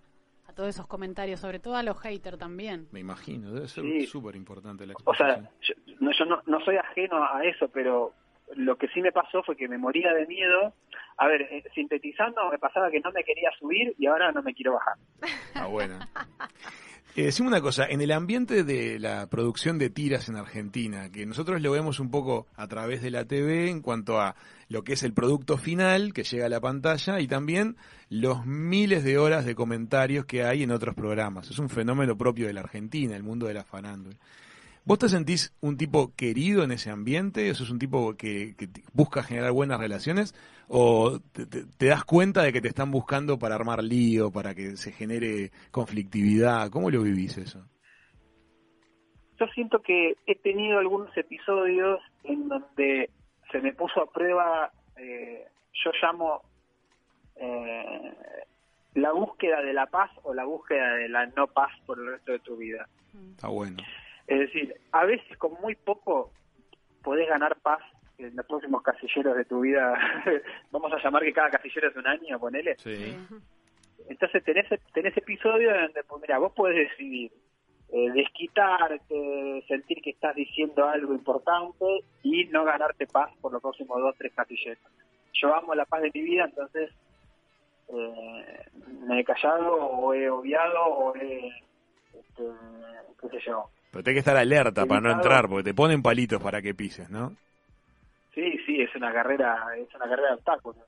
a todos esos comentarios, sobre todo a los haters también. Me imagino, debe ser Sí. súper importante la O sea, exposición. yo, no, yo no, no soy ajeno a eso, pero lo que sí me pasó fue que me moría de miedo. A ver, eh, sintetizando, me pasaba que no me quería subir y ahora no me quiero bajar. Ah, bueno. Eh, decime una cosa, en el ambiente de la producción de tiras en Argentina, que nosotros lo vemos un poco a través de la TV en cuanto a lo que es el producto final que llega a la pantalla y también los miles de horas de comentarios que hay en otros programas. Es un fenómeno propio de la Argentina, el mundo de la farándula. ¿Vos te sentís un tipo querido en ese ambiente? ¿Eso es un tipo que, busca generar buenas relaciones? ¿O te, te- te das cuenta de que te están buscando para armar lío, para que se genere conflictividad? ¿Cómo lo vivís eso? Yo siento que he tenido algunos episodios en donde se me puso a prueba, eh, yo llamo eh, la búsqueda de la paz o la búsqueda de la no paz por el resto de tu vida. Está bueno. Es decir, a veces con muy poco podés ganar paz en los próximos casilleros de tu vida. Vamos a llamar que cada casillero es un año, ponele. Sí. Entonces tenés, tenés episodios donde, pues, mira, vos podés decidir eh, desquitarte, sentir que estás diciendo algo importante y no ganarte paz por los próximos dos, tres casilleros. Yo amo la paz de mi vida, entonces eh, me he callado o he obviado o he, este, qué sé yo. Pero tenés que estar alerta para no entrar, porque te ponen palitos para que pises, ¿no? Sí, sí, es una carrera, es una carrera de obstáculos.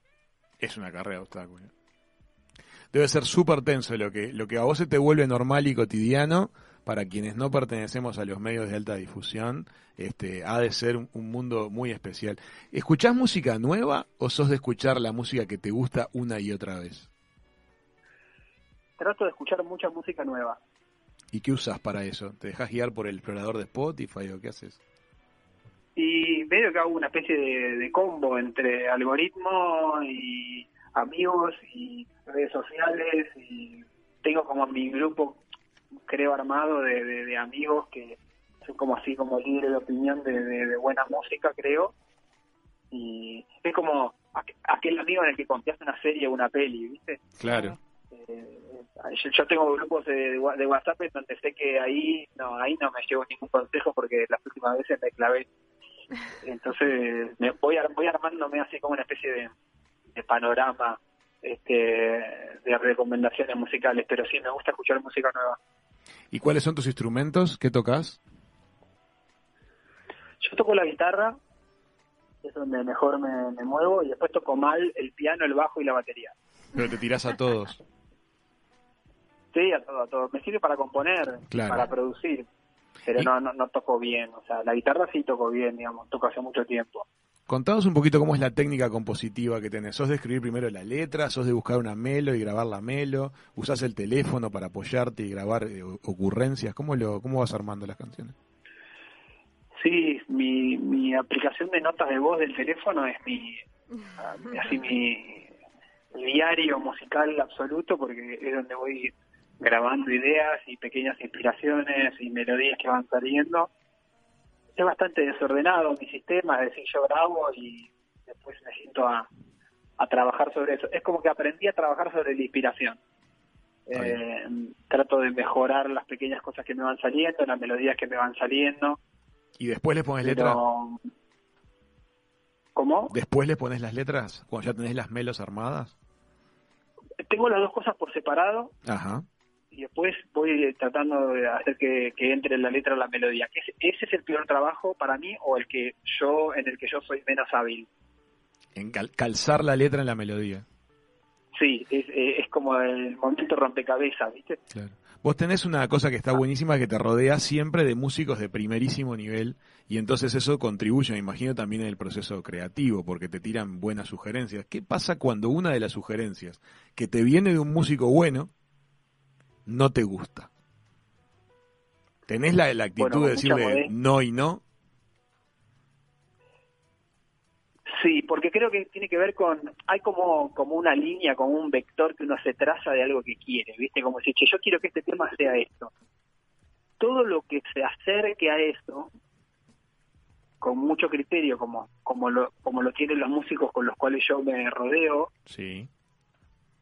Es una carrera de obstáculos. Debe ser súper tenso lo que, lo que a vos se te vuelve normal y cotidiano, para quienes no pertenecemos a los medios de alta difusión, este, ha de ser un, un mundo muy especial. ¿Escuchás música nueva o sos de escuchar la música que te gusta una y otra vez? Trato de escuchar mucha música nueva. ¿Y qué usas para eso? ¿Te dejas guiar por el explorador de Spotify o qué haces? Y veo que hago una especie de, de combo entre algoritmo y amigos y redes sociales y tengo como mi grupo, creo, armado de, de- de amigos que son como así, como líderes de opinión de, de- de buena música, creo. Y es como aqu- aquel amigo en el que confiaste una serie o una peli, ¿viste? Claro. Eh, yo, yo tengo grupos de, WhatsApp en donde sé que ahí no ahí no me llevo ningún consejo porque las últimas veces me clavé entonces me voy voy armándome así como una especie de, de panorama este de recomendaciones musicales pero sí me gusta escuchar música nueva ¿Y cuáles son tus instrumentos? ¿Qué tocas? yo toco la guitarra es donde mejor me, me muevo y después toco mal el piano el bajo y la batería Pero te tirás a todos. Sí a todo a todo me sirve para componer Claro. para producir pero Y- no, no no toco bien o sea la guitarra sí toco bien digamos toco hace mucho tiempo Contanos un poquito cómo es la técnica compositiva que tenés. ¿Sos de escribir primero la letra? ¿Sos de buscar una melo y grabar la melo? ¿Usás el teléfono para apoyarte y grabar eh, ocurrencias? ¿Cómo, lo, ¿Cómo vas armando las canciones? Sí, mi, mi aplicación de notas de voz del teléfono es mi, ah, así mi diario musical absoluto porque es donde voy grabando ideas y pequeñas inspiraciones y melodías que van saliendo. Es bastante desordenado mi sistema, es decir, yo grabo y después me siento a, a trabajar sobre eso. Es como que aprendí a trabajar sobre la inspiración. Eh, trato de mejorar las pequeñas cosas que me van saliendo, las melodías que me van saliendo. ¿Y después les pones letra? Pero... ¿Cómo? ¿Después les pones las letras cuando ya tenés las melos armadas? Tengo las dos cosas por separado Ajá. Y después voy tratando de hacer que, que entre en la letra la melodía. Ese es el peor trabajo para mí o el que yo en el que yo soy menos hábil. En cal- calzar la letra en la melodía. Sí, es, eh, es como el momento rompecabezas, ¿viste? Claro. Vos tenés una cosa que está buenísima que te rodea siempre de músicos de primerísimo nivel y entonces eso contribuye, me imagino, también en el proceso creativo porque te tiran buenas sugerencias. ¿Qué pasa cuando una de las sugerencias que te viene de un músico bueno no te gusta? ¿Tenés la, la actitud Bueno, de decirle modestia. no y no? Sí, porque creo que tiene que ver con, hay como, como una línea, como un vector que uno se traza de algo que quiere, ¿viste? Como si, che, yo quiero que este tema sea esto. Todo lo que se acerque a eso, con mucho criterio, como, como, lo, como lo tienen los músicos con los cuales yo me rodeo, Sí.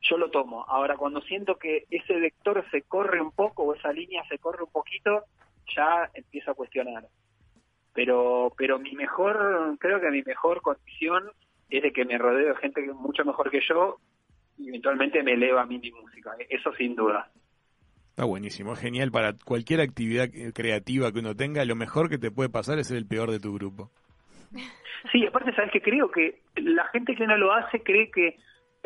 Yo lo tomo. Ahora, cuando siento que ese vector se corre un poco o esa línea se corre un poquito, ya empiezo a cuestionar. Pero, pero mi mejor, creo que mi mejor condición es de que me rodeo de gente que es mucho mejor que yo y eventualmente me eleva a mí mi música. Eso sin duda. Está buenísimo, es genial para cualquier actividad creativa que uno tenga. Lo mejor que te puede pasar es ser el peor de tu grupo. Sí, aparte, ¿sabes que Creo que la gente que no lo hace cree que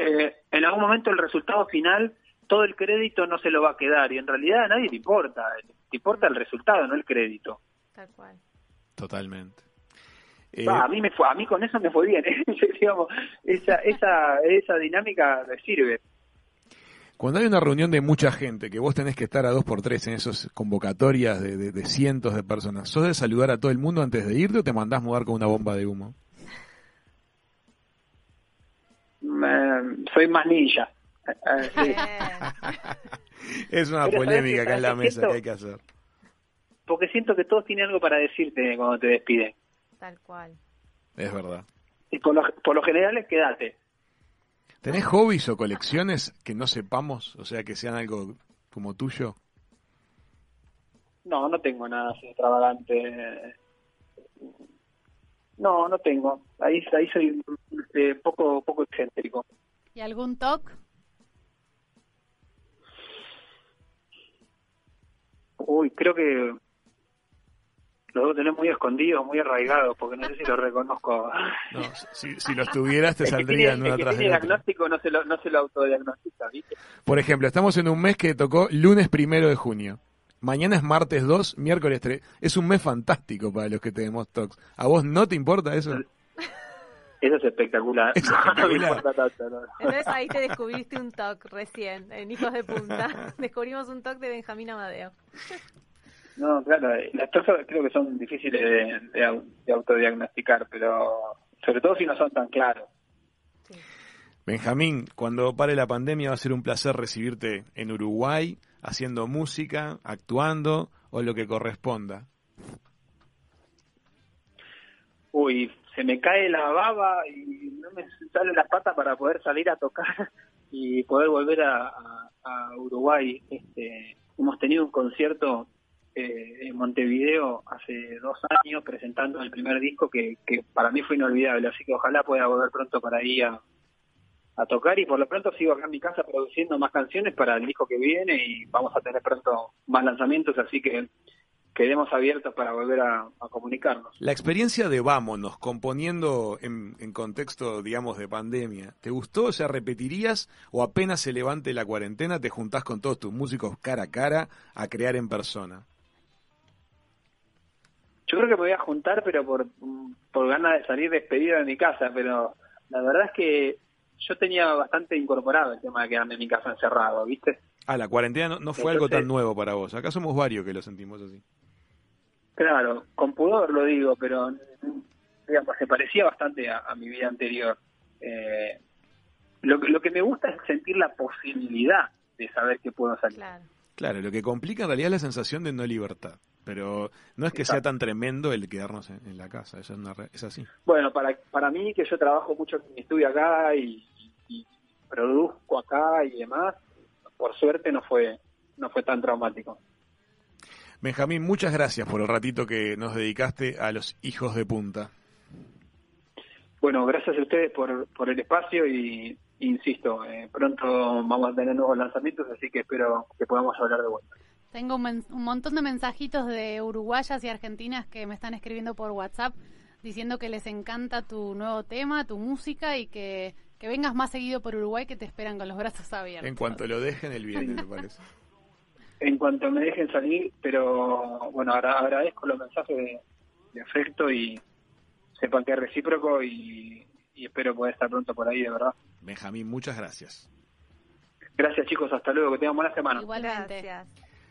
eh, en algún momento el resultado final, todo el crédito no se lo va a quedar y en realidad a nadie le importa. Te importa el resultado, no el crédito. Tal cual. Totalmente. Eh, Ah, a mí me fue, a mí con eso me fue bien, ¿eh? digamos, esa, esa, esa dinámica me sirve. Cuando hay una reunión de mucha gente, que vos tenés que estar a dos por tres en esas convocatorias de, de- de cientos de personas, ¿sos de saludar a todo el mundo antes de irte o te mandás mudar con una bomba de humo? Mm, soy más ninja. Eh, sí. Bien. Es una Pero ¿sabes polémica acá en la ¿Sabes qué mesa siento? que hay que hacer. Porque siento que todos tienen algo para decirte cuando te despiden. Tal cual. Es verdad. Y por lo, por lo general es quédate. ¿Tenés hobbies o colecciones que no sepamos? O sea, que sean algo como tuyo. No, no tengo nada así extravagante. No, no tengo. Ahí, ahí soy eh, poco, poco excéntrico. ¿Y algún toque? Uy, creo que los debo tener muy escondidos, muy arraigados, porque no sé si los reconozco. No, si, si los tuvieras te saldrían una tras de diagnóstico no se lo, no se lo autodiagnostica, ¿viste? Por ejemplo, estamos en un mes que tocó lunes primero de junio. Mañana es martes 2, miércoles 3. Es un mes fantástico para los que tenemos talks. ¿A vos no te importa eso? Eso es espectacular. Es No me espectacular. importa tanto, no. Entonces ahí te descubriste un TOC recién, en Hijos de Punta. Descubrimos un TOC de Benjamín Amadeo. No, claro, eh, las cosas creo que son difíciles de, de au- de autodiagnosticar, pero sobre todo si no son tan claros. Benjamín, cuando pare la pandemia va a ser un placer recibirte en Uruguay, haciendo música, actuando o lo que corresponda. Uy, se me cae la baba y no me sale la pata para poder salir a tocar y poder volver a, a- Uruguay. Este, hemos tenido un concierto eh, en Montevideo hace dos años presentando el primer disco que, que para mí fue inolvidable, así que ojalá pueda volver pronto para ahí a, a tocar y por lo pronto sigo acá en mi casa produciendo más canciones para el disco que viene y vamos a tener pronto más lanzamientos, así que quedemos abiertos para volver a, a comunicarnos. La experiencia de Vámonos, componiendo en, en contexto, digamos, de pandemia, ¿te gustó? O sea, ¿repetirías o apenas se levante la cuarentena te juntás con todos tus músicos cara a cara a crear en persona? Yo creo que me voy a juntar, pero por, por ganas de salir despedido de mi casa, pero la verdad es que yo tenía bastante incorporado el tema de quedarme en mi casa encerrado, ¿viste? Ah, la cuarentena no, no fue algo tan nuevo para vos. Acá somos varios que lo sentimos así. Claro, con pudor lo digo, pero digamos, se parecía bastante a, a mi vida anterior. Eh, lo, que- lo que me gusta es sentir la posibilidad de saber que puedo salir. Claro. Claro, lo que complica en realidad es la sensación de no libertad. Pero no es que sea tan tremendo el quedarnos en, en la casa, eso es, una re- es así. Bueno, para, para mí, que yo trabajo mucho estudio acá y, y- produzco acá y demás, por suerte no fue no fue tan traumático. Benjamín, muchas gracias por el ratito que nos dedicaste a los hijos de punta. Bueno, gracias a ustedes por, por el espacio y insisto, eh, pronto vamos a tener nuevos lanzamientos, así que espero que podamos hablar de vuelta. Tengo un, men- un montón de mensajitos de uruguayas y argentinas que me están escribiendo por WhatsApp diciendo que les encanta tu nuevo tema, tu música y que, que vengas más seguido por Uruguay que te esperan con los brazos abiertos. En cuanto lo dejen, el viene, me parece. En cuanto me dejen salir, pero bueno, agra- agradezco los mensajes de, de afecto y sepan que es recíproco y, y espero poder estar pronto por ahí, de verdad. Benjamín, muchas gracias. Gracias chicos, hasta luego, que tengan buena semana. Igualmente. Gracias.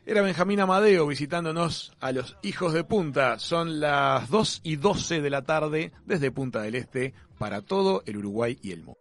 Era Benjamín Amadeo visitándonos a los hijos de punta. Son las 2 y 12 de la tarde desde Punta del Este para todo el Uruguay y el mundo.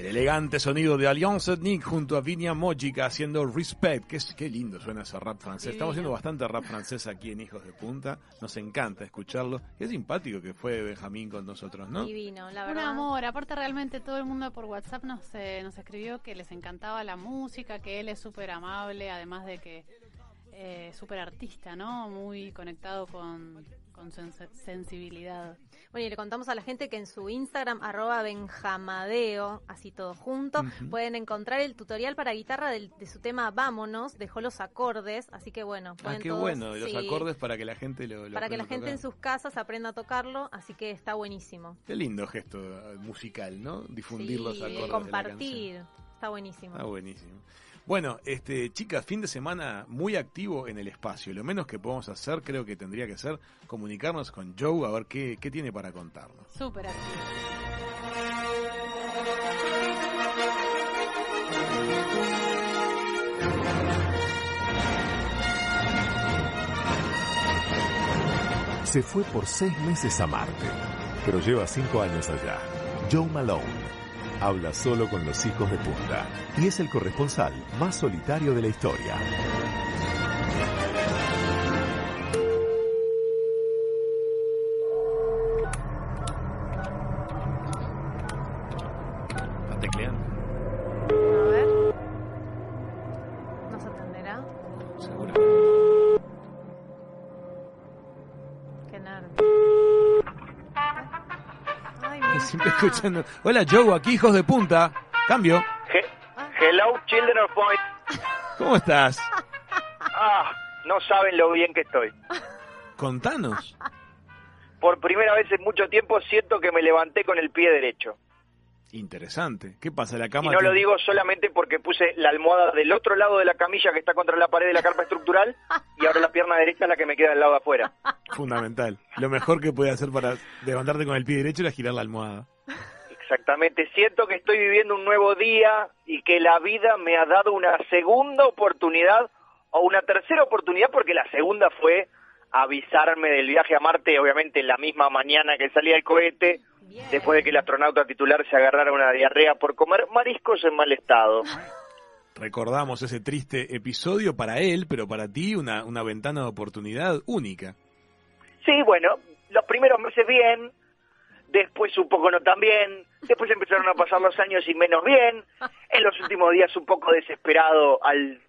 El elegante sonido de Alliance Ethnique junto a Vinia Mojica haciendo Respect. Que es, qué lindo suena ese rap francés. Estamos haciendo bastante rap francés aquí en Hijos de Punta. Nos encanta escucharlo. Es simpático que fue Benjamín con nosotros, ¿no? Divino, la Un verdad. amor, aparte realmente todo el mundo por WhatsApp nos, eh, nos escribió que les encantaba la música, que él es súper amable, además de que eh, súper artista, ¿no? Muy conectado con, con sen- sensibilidad. Bueno, y le contamos a la gente que en su Instagram, arroba benjamadeo, así todo junto, pueden encontrar el tutorial para guitarra del- de su tema Vámonos, dejó los acordes, así que bueno, Ah, pueden qué todos- bueno, los sí, acordes para que la gente lo, lo para que la gente en sus casas aprenda a tocarlo, así que está buenísimo. Qué lindo gesto eh, musical, ¿no? Difundir Sí, los acordes de la compartir, está buenísimo. Ah, buenísimo. Bueno, este, chicas, fin de semana muy activo en el espacio. Lo menos que podemos hacer, creo que tendría que ser comunicarnos con Joe a ver qué, qué tiene para contarnos. Súper activo. Se fue por seis meses a Marte, pero lleva cinco años allá. Joe Malone habla solo con los hijos de punta y es el corresponsal más solitario de la historia. Escuchando. Hola Joe, aquí hijos de punta. Cambio. He- Hello, children of point. ¿Cómo estás? Ah, no saben lo bien que estoy. Contanos. Por primera vez en mucho tiempo siento que me levanté con el pie derecho. Interesante. ¿Qué pasa? La Y cama. no lo digo solamente porque puse la almohada del otro lado de la camilla que está contra la pared de la carpa estructural y ahora la pierna derecha es la que me queda al lado de afuera. Fundamental. Lo mejor que puede hacer para levantarte con el pie derecho era girar la almohada. Exactamente, siento que estoy viviendo un nuevo día y que la vida me ha dado una segunda oportunidad o una tercera oportunidad porque la segunda fue avisarme del viaje a Marte, obviamente la misma mañana que salía el cohete, Bien. después de que el astronauta titular se agarrara una diarrea por comer mariscos en mal estado. Recordamos ese triste episodio para él, pero para ti una, una ventana de oportunidad única. Sí, bueno, los primeros meses bien, después un poco no tan bien, después empezaron a pasar los años y menos bien, en los últimos días un poco desesperado al,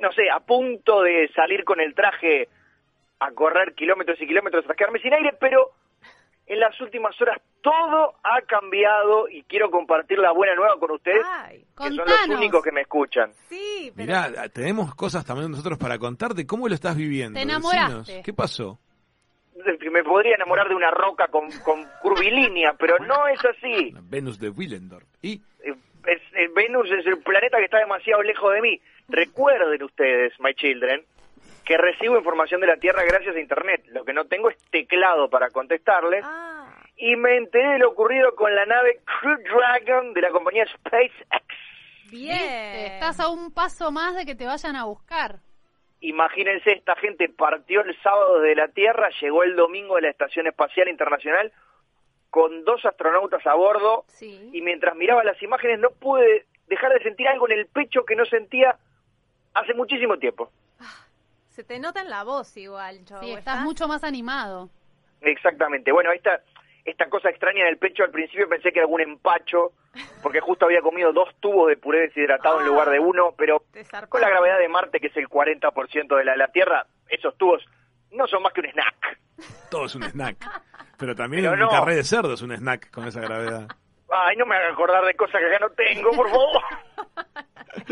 no sé, a punto de salir con el traje a correr kilómetros y kilómetros hasta quedarme sin aire, pero en las últimas horas todo ha cambiado y quiero compartir la buena nueva con ustedes, Ay, que son los únicos que me escuchan. sí, pero Mirá, tenemos cosas también nosotros para contarte. ¿Cómo lo estás viviendo? Te enamoraste. Decinos, ¿Qué pasó? Me podría enamorar de una roca con, con curvilínea, pero no es así. Venus de Willendorf. Y Eh, es- eh, Venus es el planeta que está demasiado lejos de mí. Recuerden ustedes, my children, que recibo información de la Tierra gracias a Internet. Lo que no tengo es teclado para contestarles. Ah, Y me enteré de lo ocurrido con la nave Crew Dragon de la compañía SpaceX. bien. ¿Viste? Estás a un paso más de que te vayan a buscar. Imagínense, esta gente partió el sábado de la Tierra, llegó el domingo de la Estación Espacial Internacional con dos astronautas a bordo Sí. y mientras miraba las imágenes no pude dejar de sentir algo en el pecho que no sentía hace muchísimo tiempo. Se te nota en la voz igual, Joe. Sí, estás mucho más animado. Exactamente. Bueno, esta, esta cosa extraña en el pecho al principio pensé que era algún empacho, porque justo había comido dos tubos de puré deshidratado en Ah. lugar de uno, pero con la gravedad de Marte, que es el 40% de la de la Tierra, esos tubos no son más que un snack. todo es un snack. Pero también Pero un carré de cerdo es un snack con esa gravedad. Ay, no me hagan acordar de cosas que acá no tengo, por favor.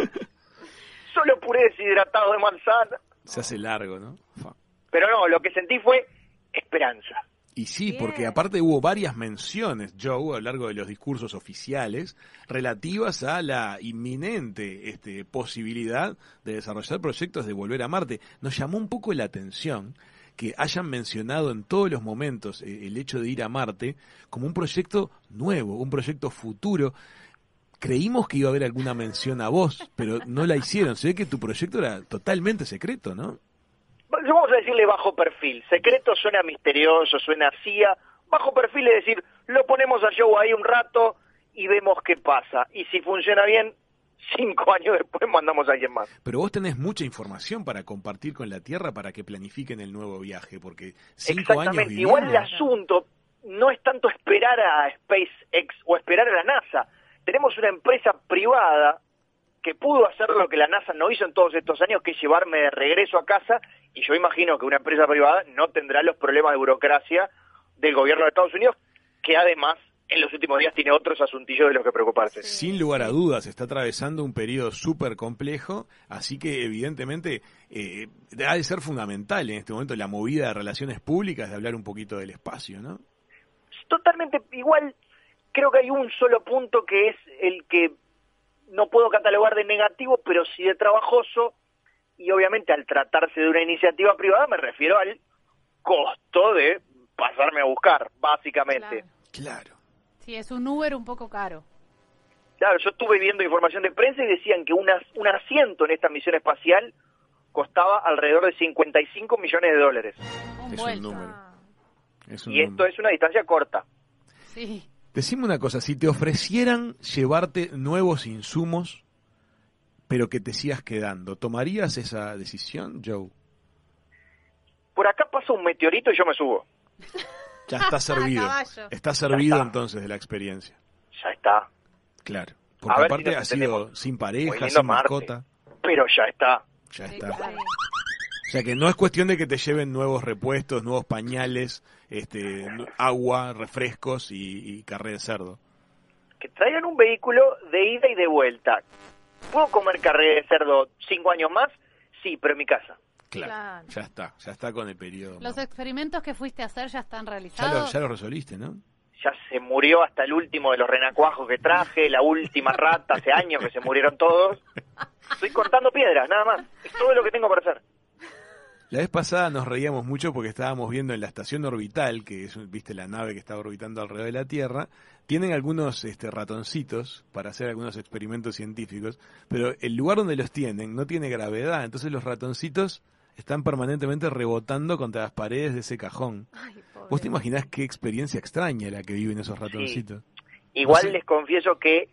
Solo puré deshidratado de manzana. Se hace largo, ¿no? Pero no, lo que sentí fue esperanza. Y sí, Bien. porque aparte hubo varias menciones, Joe, a lo largo de los discursos oficiales, relativas a la inminente este, posibilidad de desarrollar proyectos de volver a Marte. Nos llamó un poco la atención que hayan mencionado en todos los momentos eh, el hecho de ir a Marte como un proyecto nuevo, un proyecto futuro. Creímos que iba a haber alguna mención a vos, pero no la hicieron. Se ve que tu proyecto era totalmente secreto, ¿no? Vamos a decirle bajo perfil. Secreto suena misterioso, suena CIA. Bajo perfil es decir, lo ponemos a Joe ahí un rato y vemos qué pasa. Y si funciona bien, cinco años después mandamos a alguien más. Pero vos tenés mucha información para compartir con la Tierra para que planifiquen el nuevo viaje, porque cinco años Exactamente. viviendo... Igual el asunto no es tanto esperar a SpaceX o esperar a la NASA. Tenemos una empresa privada que pudo hacer lo que la NASA no hizo en todos estos años, que es llevarme de regreso a casa, y yo imagino que una empresa privada no tendrá los problemas de burocracia del gobierno de Estados Unidos, que además en los últimos días tiene otros asuntillos de los que preocuparse. Sin lugar a dudas, está atravesando un periodo súper complejo, así que evidentemente eh, ha de ser fundamental en este momento la movida de relaciones públicas de hablar un poquito del espacio, ¿no? Totalmente igual, creo que hay un solo punto que es el que no puedo catalogar de negativo, pero sí de trabajoso, y obviamente al tratarse de una iniciativa privada me refiero al costo de pasarme a buscar, básicamente. Claro. Sí, es un Uber un poco caro. Claro, yo estuve viendo información de prensa y decían que una, un asiento en esta misión espacial costaba alrededor de 55 millones de dólares. Un Es vuelto. un número. Es un Y esto es una distancia corta. Sí. Decime una cosa, si te ofrecieran llevarte nuevos insumos, pero que te sigas quedando, ¿tomarías esa decisión, Joe? Por acá pasa un meteorito y yo me subo. Ya está servido. Está servido está. entonces de la experiencia. Ya está. Claro. Porque aparte si ha sido sin pareja, sin Marte. mascota. Pero ya está. Ya Sí, está. claro. O sea que no es cuestión de que te lleven nuevos repuestos, nuevos pañales, este, agua, refrescos y, y carré de cerdo. Que traigan un vehículo de ida y de vuelta. ¿Puedo comer carrera de cerdo cinco años más? Sí, pero en mi casa. Claro, Claro. ya está, ya está con el periodo. Los ¿no? experimentos que fuiste a hacer ya están Ya realizados. lo, ya lo resolviste, ¿no? Ya se murió hasta el último de los renacuajos que traje, la última rata, hace años que se murieron todos. Estoy cortando piedras, nada más. Es todo lo que tengo para hacer. La vez pasada nos reíamos mucho porque estábamos viendo en la estación orbital, que es, viste, la nave que está orbitando alrededor de la Tierra, tienen algunos este, ratoncitos para hacer algunos experimentos científicos, pero el lugar donde los tienen no tiene gravedad, entonces los ratoncitos están permanentemente rebotando contra las paredes de ese cajón. Ay. ¿Vos te imaginás qué experiencia extraña la que viven esos ratoncitos? Igual No sé. les confieso que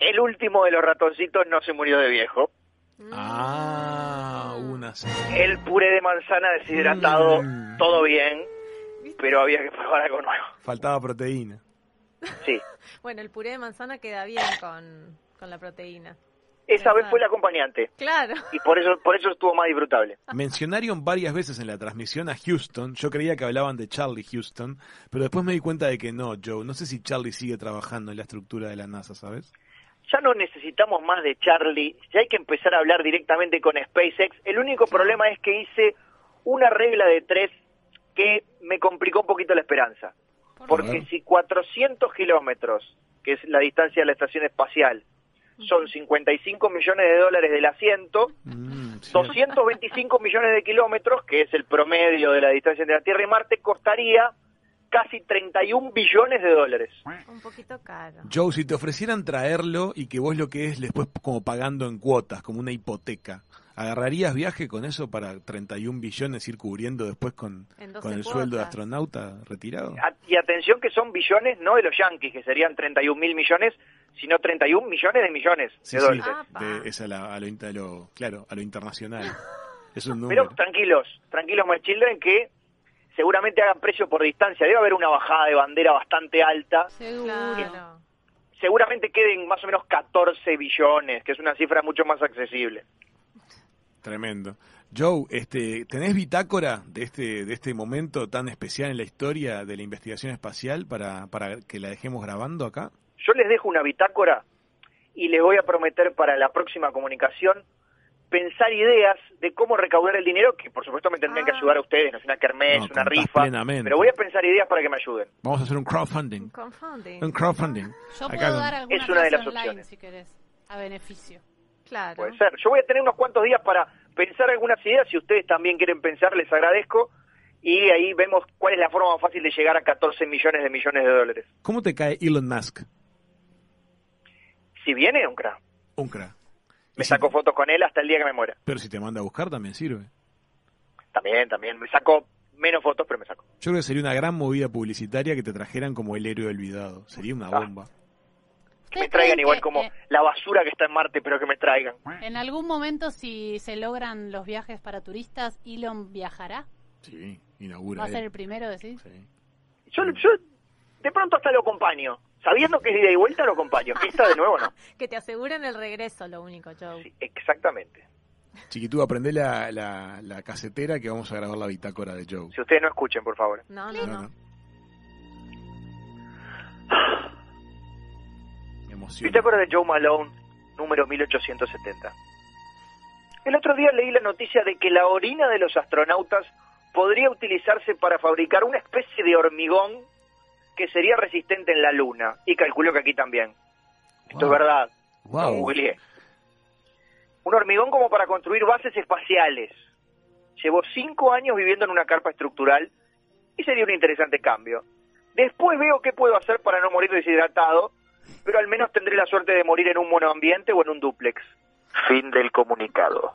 el último de los ratoncitos no se murió de viejo. Mm. Ah, una El puré de manzana deshidratado, Mm. todo bien, pero había que probar algo nuevo. Faltaba proteína. Sí, Bueno, el puré de manzana queda bien con, con la proteína. esa vez fue el acompañante Claro. y por eso por eso estuvo más disfrutable. Mencionaron varias veces en la transmisión a Houston. Yo creía que hablaban de Charlie Houston, pero después me di cuenta de que no, Joe. No sé si Charlie sigue trabajando en la estructura de la NASA, ¿sabes? Ya no necesitamos más de Charlie, ya hay que empezar a hablar directamente con SpaceX. El único problema es que hice una regla de tres que me complicó un poquito la esperanza. Por Porque si 400 kilómetros, que es la distancia de la estación espacial, son 55 millones de dólares del asiento, Mm, sí. 225 millones de kilómetros, que es el promedio de la distancia entre la Tierra y Marte, costaría casi 31 billones de dólares. Un poquito caro. Joe, si te ofrecieran traerlo y que vos lo que es después como pagando en cuotas, como una hipoteca, ¿agarrarías viaje con eso para 31 billones ir cubriendo después con, En 12 con el sueldo de astronauta retirado? A- Y atención que son billones, no de los yanquis, que serían 31 mil millones, sino 31 millones de millones Sí, de sí, dólares. Apa. de- es a, la- a lo, inter- a lo- claro, a lo internacional. Es un Pero número. tranquilos, tranquilos, my children, que seguramente hagan precio por distancia. Debe haber una bajada de bandera bastante alta. Seguro. Seguramente queden más o menos 14 billones, que es una cifra mucho más accesible. Tremendo. Joe, este, ¿tenés bitácora de este, de este momento tan especial en la historia de la investigación espacial para, para que la dejemos grabando acá? Yo les dejo una bitácora y les voy a prometer para la próxima comunicación pensar ideas de cómo recaudar el dinero, que por supuesto me tendrían que Ah. ayudar a ustedes, no es una kermés, No, una rifa, plenamente. pero voy a pensar ideas para que me ayuden. Vamos a hacer un crowdfunding. Un confounding. Un crowdfunding. Yo Acá puedo dar alguna Es una de las online opciones. si querés, a beneficio. Claro. Puede ser. Yo voy a tener unos cuantos días para pensar algunas ideas, si ustedes también quieren pensar, les agradezco, y ahí vemos cuál es la forma más fácil de llegar a 14 millones de millones de dólares. ¿Cómo te cae Elon Musk? Si viene, un crack. Un crack. Me saco fotos con él hasta el día que me muera. Pero si te manda a buscar también sirve. También, también. Me saco menos fotos, pero me saco. Yo creo que sería una gran movida publicitaria que te trajeran como el héroe olvidado. Sería una Ah. bomba. Que me ¿Ustedes traigan igual que, como eh, la basura que está en Marte, pero que me traigan. en algún momento, si se logran los viajes para turistas, Elon viajará? Sí, inaugura. ¿Va a ser el primero, decís? Sí. Yo, yo de pronto hasta lo acompaño. Sabiendo que es ida y vuelta, lo acompaño. Esta de nuevo no. Que te aseguren el regreso, lo único, Joe. Sí, exactamente. Chiquitú, aprende la, la, la casetera que vamos a grabar la bitácora de Joe. Si ustedes no escuchen, por favor. No, no, No. Bitácora de Joe Malone, número 1870. El otro día leí la noticia de que la orina de los astronautas podría utilizarse para fabricar una especie de hormigón que sería resistente en la Luna. Y calculo que aquí también. Esto Wow. es verdad. Wow. Un hormigón como para construir bases espaciales. Llevo cinco años viviendo en una carpa estructural y sería un interesante cambio. Después veo qué puedo hacer para no morir deshidratado, pero al menos tendré la suerte de morir en un monoambiente o en un dúplex. Fin del comunicado.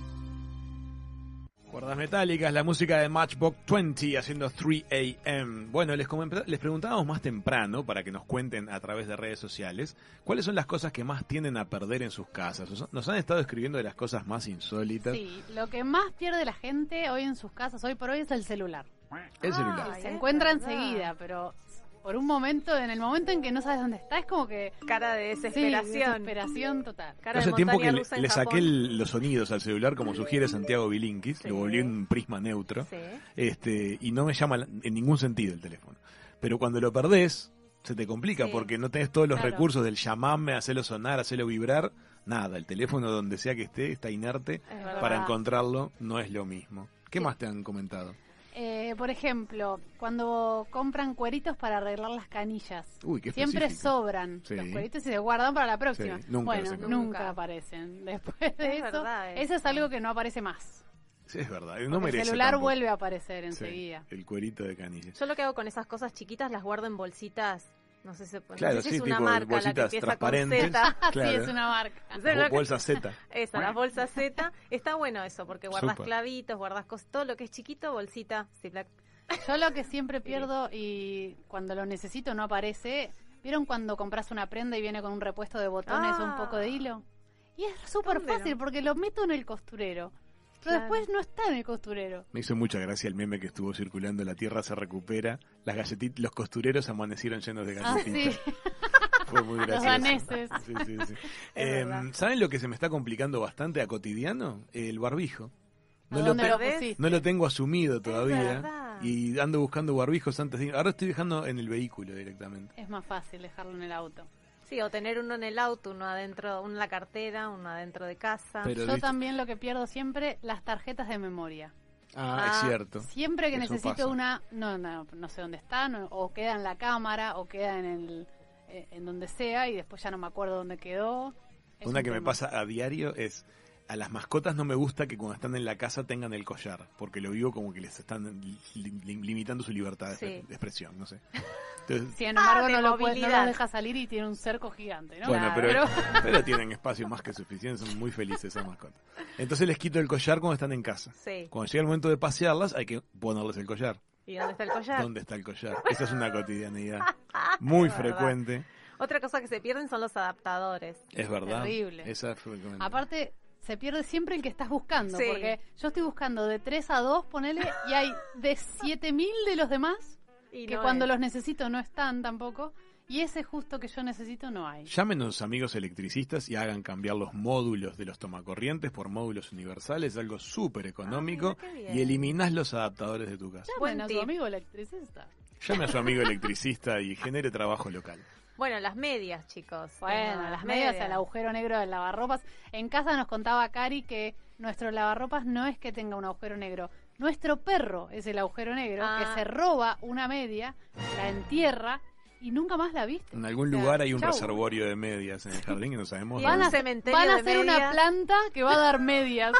Cuerdas metálicas, la música de Matchbox 20 haciendo 3 AM. Bueno, les, les preguntábamos más temprano para que nos cuenten a través de redes sociales cuáles son las cosas que más tienden a perder en sus casas. Nos- han estado escribiendo de las cosas más insólitas. Sí, lo que más pierde la gente hoy en sus casas, hoy por hoy, es el celular. El celular. Se encuentra enseguida, pero por un momento, en el momento en que no sabes dónde está, es como que... Cara de Sí, desesperación. desesperación total. Cara de Hace tiempo que le, saqué el- los sonidos al celular, como sugiere Santiago Bilinkis, Sí. lo volví en un prisma neutro, Sí. este y no me llama la- en ningún sentido el teléfono. Pero cuando lo perdés, se te complica Sí. porque no tenés todos los Claro. recursos del llamarme, hacerlo sonar, hacerlo vibrar, nada. El teléfono donde sea que esté está inerte. Es. Para encontrarlo no es lo mismo. ¿Qué Sí. más te han comentado? Eh, por ejemplo, cuando compran cueritos para arreglar las canillas. Uy, qué Siempre sobran Sí. los cueritos y se guardan para la próxima. Sí, nunca bueno, nunca, aparecen. Después de Es eso, verdad eso es eso. algo que no aparece más. Sí, es verdad. No merece el celular tampoco. vuelve a aparecer Sí, enseguida. el cuerito de canilla. Yo lo que hago con esas cosas chiquitas las guardo en bolsitas. No sé si, no Claro, sé si sí, es una tipo marca la que empieza transparentes. con Z. Claro. Sí, es una marca. Que- Bolsa Z. Esa, las bolsas Z. Está bueno eso, porque guardas clavitos, guardas cosas, todo lo que es chiquito, bolsita. Ziploc. Yo lo que siempre pierdo y cuando lo necesito no aparece. ¿Vieron cuando compras una prenda y viene con un repuesto de botones o un Ah. poco de hilo? Y es súper fácil porque lo meto en el costurero. Pero Claro. después no está en el costurero. Me hizo mucha gracia el meme que estuvo circulando, la tierra se recupera, las galletitas, los costureros amanecieron llenos de Ah, galletitas. sí. Fue muy gracioso. daneses. Sí, sí, sí. Eh, verdad. ¿Saben lo que se me está complicando bastante a cotidiano? El barbijo. ¿A No lo, lo no lo tengo asumido todavía y ando buscando barbijos antes de ir. Ahora estoy dejando en el vehículo directamente. Es más fácil dejarlo en el auto. Sí, o tener uno en el auto, uno adentro, uno en la cartera, uno adentro de casa. Pero Yo viste- también lo que pierdo siempre, las tarjetas de memoria. Ah, es Ah, cierto. Siempre que Eso necesito pasa. una, no, no, no sé dónde está, no- o queda en la cámara, o queda en el, eh, en donde sea, y después ya no me acuerdo dónde quedó. Es Una un que me tema. pasa a diario es a las mascotas no me gusta que cuando están en la casa tengan el collar, porque lo vivo como que les están li- li- limitando su libertad de, Sí. de expresión, no sé. Entonces, Sin embargo, Ah, de no, lo puede- no los deja salir y tiene un cerco gigante, ¿no? bueno, Claro. pero, pero tienen espacio más que suficiente, son muy felices esas mascotas. Entonces les quito el collar cuando están en casa. Sí. Cuando llega el momento de pasearlas hay que ponerles el collar. ¿Y dónde está el collar? ¿Dónde está el collar? Esa es una cotidianidad muy Es verdad. frecuente. Otra cosa que se pierden son los adaptadores. Es verdad. Terrible. Esa es frecuente. Aparte, se pierde siempre el que estás buscando, Sí. porque yo estoy buscando de 3 a 2, ponele, y hay de 7000 de los demás Y que no cuando es. los necesito no están tampoco, y ese justo que yo necesito no hay. Llamen a los amigos electricistas y hagan cambiar los módulos de los tomacorrientes por módulos universales, algo súper económico, Ah, y eliminás los adaptadores de tu casa. Llamen a su amigo electricista. Llame a su amigo electricista y genere trabajo local. Bueno, las medias, chicos. Bueno, No, las medias, el agujero negro del lavarropas. En casa nos contaba Cari que nuestro lavarropas no es que tenga un agujero negro. Nuestro perro es el agujero negro Ah. que se roba una media, la entierra y nunca más la viste. En algún lugar hay un chau. reservorio de medias en el jardín y no sabemos Y Van a, van a de hacer una planta que va a dar medias.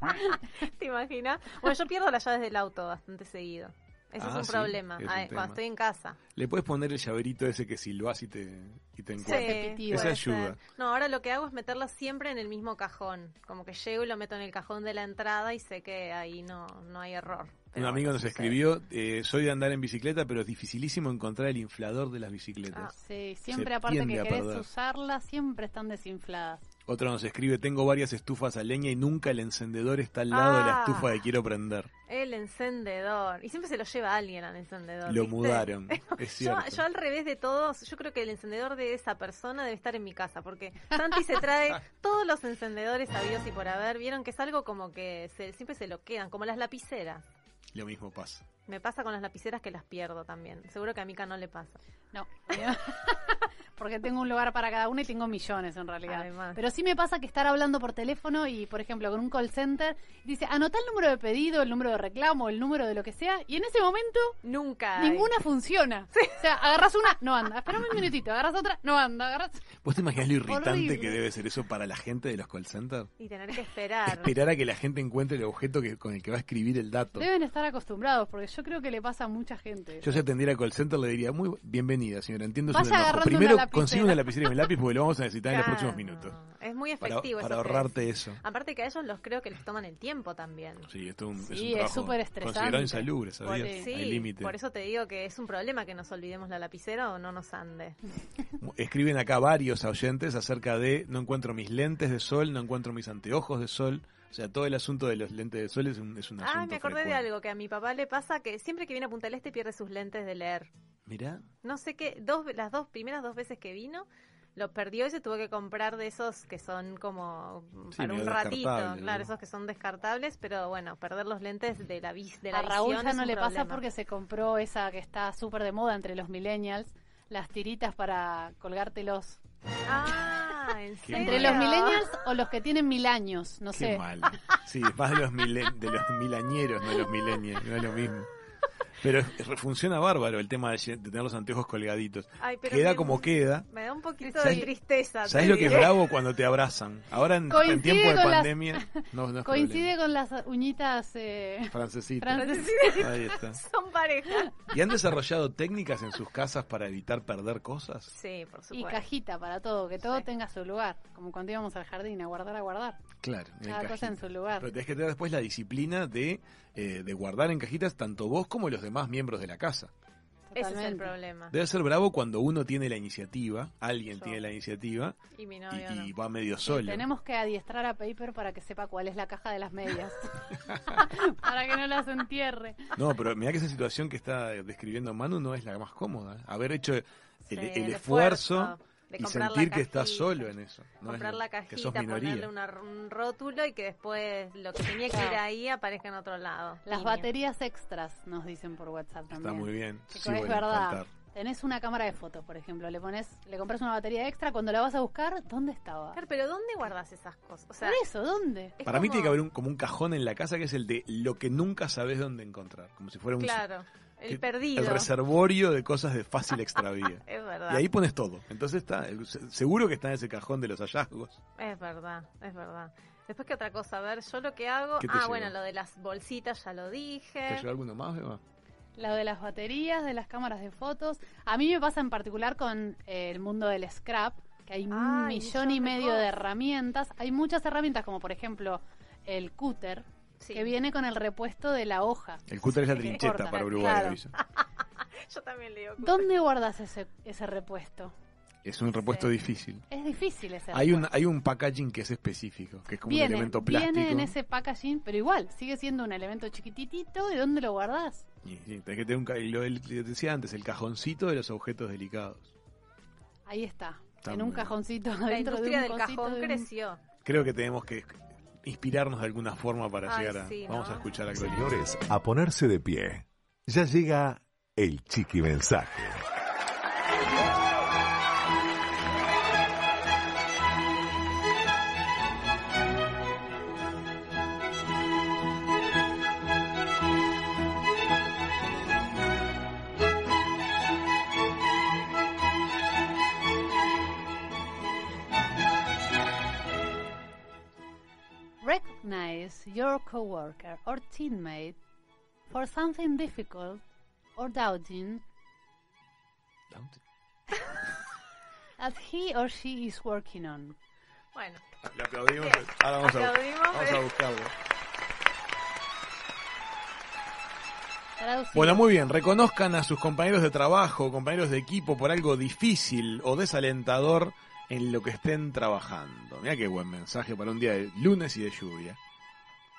¿Te imaginas? Bueno, yo pierdo las llaves del auto bastante seguido. Eso Ah, es un sí, problema, es un ah, cuando estoy en casa. Le puedes poner el llaverito ese que silbás y te, y te encuentra. Repetitivo. Esa ayuda. ser. No, ahora lo que hago es meterlo siempre en el mismo cajón. Como que llego y lo meto en el cajón de la entrada y sé que ahí no, no hay error. Un amigo nos escribió, eh, soy de andar en bicicleta, pero es dificilísimo encontrar el inflador de las bicicletas. Sí, siempre Se aparte que querés perder. usarla, siempre están desinfladas. Otro nos escribe, tengo varias estufas a leña y nunca el encendedor está al lado de la Ah. estufa que quiero prender. El encendedor. Y siempre se lo lleva alguien al encendedor. Lo ¿viste? mudaron, es Yo, yo al revés de todos, yo creo que el encendedor de esa persona debe estar en mi casa, porque Santi se trae todos los encendedores habidos y por haber. Vieron que es algo como que se- siempre se lo quedan, como las lapiceras. Lo mismo pasa. Me pasa con las lapiceras que las pierdo también. Seguro que a Mika no le pasa. No. Porque tengo un lugar para cada una y tengo millones en realidad. Además. Pero sí me pasa que estar hablando por teléfono y, por ejemplo, con un call center, dice, anota el número de pedido, el número de reclamo, el número de lo que sea, y en ese momento Nunca. hay. ninguna funciona. O sea, agarras una, no anda. Espérame un minutito, agarras otra, no anda. Agarras... ¿Vos te imaginas lo irritante Horrible. que debe ser eso para la gente de los call centers? Y tener que esperar. Esperar a que la gente encuentre el objeto que, con el que va a escribir el dato. Deben estar acostumbrados, porque yo creo que le pasa a mucha gente. Yo si atendiera al call center le diría, muy bienvenida señora, entiendo su agarrando Primero una lapicera". consigue una lapicera y un lápiz porque lo vamos a necesitar en los próximos minutos. Es muy Para, efectivo para eso que ahorrarte eso. Aparte que a ellos los creo que les toman el tiempo también. Sí, esto es un, es Sí, un es trabajo súper estresante. considerado insalubre, ¿sabías? Sí, Hay límite. por eso te digo que es un problema que nos olvidemos la lapicera o no nos ande. Escriben acá varios oyentes acerca de no encuentro mis lentes de sol, no encuentro mis anteojos de sol. O sea, todo el asunto de los lentes de sol es un, es un asunto Ah, me acordé de algo que a mi papá le pasa que siempre que viene a Punta del Este pierde sus lentes de leer. Mirá, No sé qué, dos, las dos primeras dos veces que vino lo perdió y se tuvo que comprar de esos que son como Sí, para un ratito, claro, ¿no? esos que son descartables, pero bueno, perder los lentes de la vis, de la a Raúl visión ya no le pasa porque se compró esa que está súper de moda entre los millennials, las tiritas para colgártelos. Ah, ¿en Qué serio? Entre los millennials o los que tienen mil años, no qué sé. mal. Sí, más de los, milen- de los milañeros, no de los millennials, no es lo mismo. Pero funciona bárbaro el tema de, tener los anteojos colgaditos. Ay, pero Queda me- como queda. Me da un poquito ¿Sabes- de tristeza. ¿Sabes lo que es bravo cuando te abrazan? Ahora en, tiempo de con las- pandemia no, no es Coincide con las uñitas eh, Francesita. francesas. Ahí está. Son pareja. ¿Y han desarrollado técnicas en sus casas para evitar perder cosas? Sí, por y supuesto. cajita para todo, que todo Sí. tenga su lugar. Como cuando íbamos al jardín a guardar, a guardar. Claro, Cada cosa en su lugar. Pero tenés que tener después la disciplina de, eh, de guardar en cajitas tanto vos como los demás miembros de la casa. Ese es el problema. Debe ser bravo cuando uno tiene la iniciativa, alguien Yo. tiene la iniciativa Y mi y, novio y no. va medio solo. tenemos que adiestrar a Paper para que sepa cuál es la caja de las medias. para que no las entierre. No, pero mira que esa situación que está describiendo Manu no es la más cómoda. Haber hecho el, Sí, el el esfuerzo, esfuerzo de y comprar la sentir que estás cajita, solo en eso. No comprar la que sos cajita, ponerle una- un rótulo y que después lo que tenía que ir ahí aparezca en otro lado. Las baterías extras nos dicen por WhatsApp también. Está muy bien. Sí, es bueno, verdad. faltar. Tenés una cámara de fotos, por ejemplo, le pones, le compras una batería extra, cuando la vas a buscar, ¿dónde estaba? Claro, pero ¿dónde guardas esas cosas? O sea, Por eso, ¿dónde? es Para mí como- tiene que haber un, como un cajón en la casa que es el de lo que nunca sabes dónde encontrar. Como si fuera un Claro, el que- perdido. el reservorio de cosas de fácil extravía. Es verdad. y ahí pones todo. Entonces está, seguro que está en ese cajón de los hallazgos. Es verdad, es verdad. Después, ¿qué otra cosa? A ver, yo lo que hago... ¿Qué te Ah, bueno, lo de las bolsitas ya lo dije. ¿Te llegó alguno más, Eva? Lo de las baterías, de las cámaras de fotos. A mí me pasa en particular con eh, el mundo del scrap, que hay un millón y medio de herramientas. Hay muchas herramientas, como por ejemplo el cúter, Sí. que viene con el repuesto de la hoja. El cúter es la Sí, trincheta para Uruguay, claro. Yo también leo. ¿Dónde guardas ese, ese repuesto? Es un repuesto Sí. difícil. Es difícil ese Hay un, repuesto. hay un packaging que es específico, que es como viene, un elemento plástico. viene en ese packaging, pero igual, sigue siendo un elemento chiquititito. ¿Y dónde lo guardás? Y, sí, tenés que tener un, lo que decía antes, el cajoncito de los objetos delicados. Ahí está, en un cajoncito. La dentro de industria un del cajón de un- creció. Creo que tenemos que inspirarnos de alguna forma para Ay, llegar a... sí, Vamos ¿no? a escuchar a Gloria. Señores, a ponerse de pie. Ya llega el chiqui mensaje. Recognize your coworker or teammate for something difficult or doubting that he or she is working on. Bueno, Le aplaudimos. Bien. Ahora vamos, a, Aplaudimos, vamos a eh. buscarlo. Traducido. Bueno, muy bien. Reconozcan a sus compañeros de trabajo, compañeros de equipo por algo difícil o desalentador en lo que estén trabajando. Mira qué buen mensaje para un día de lunes y de lluvia.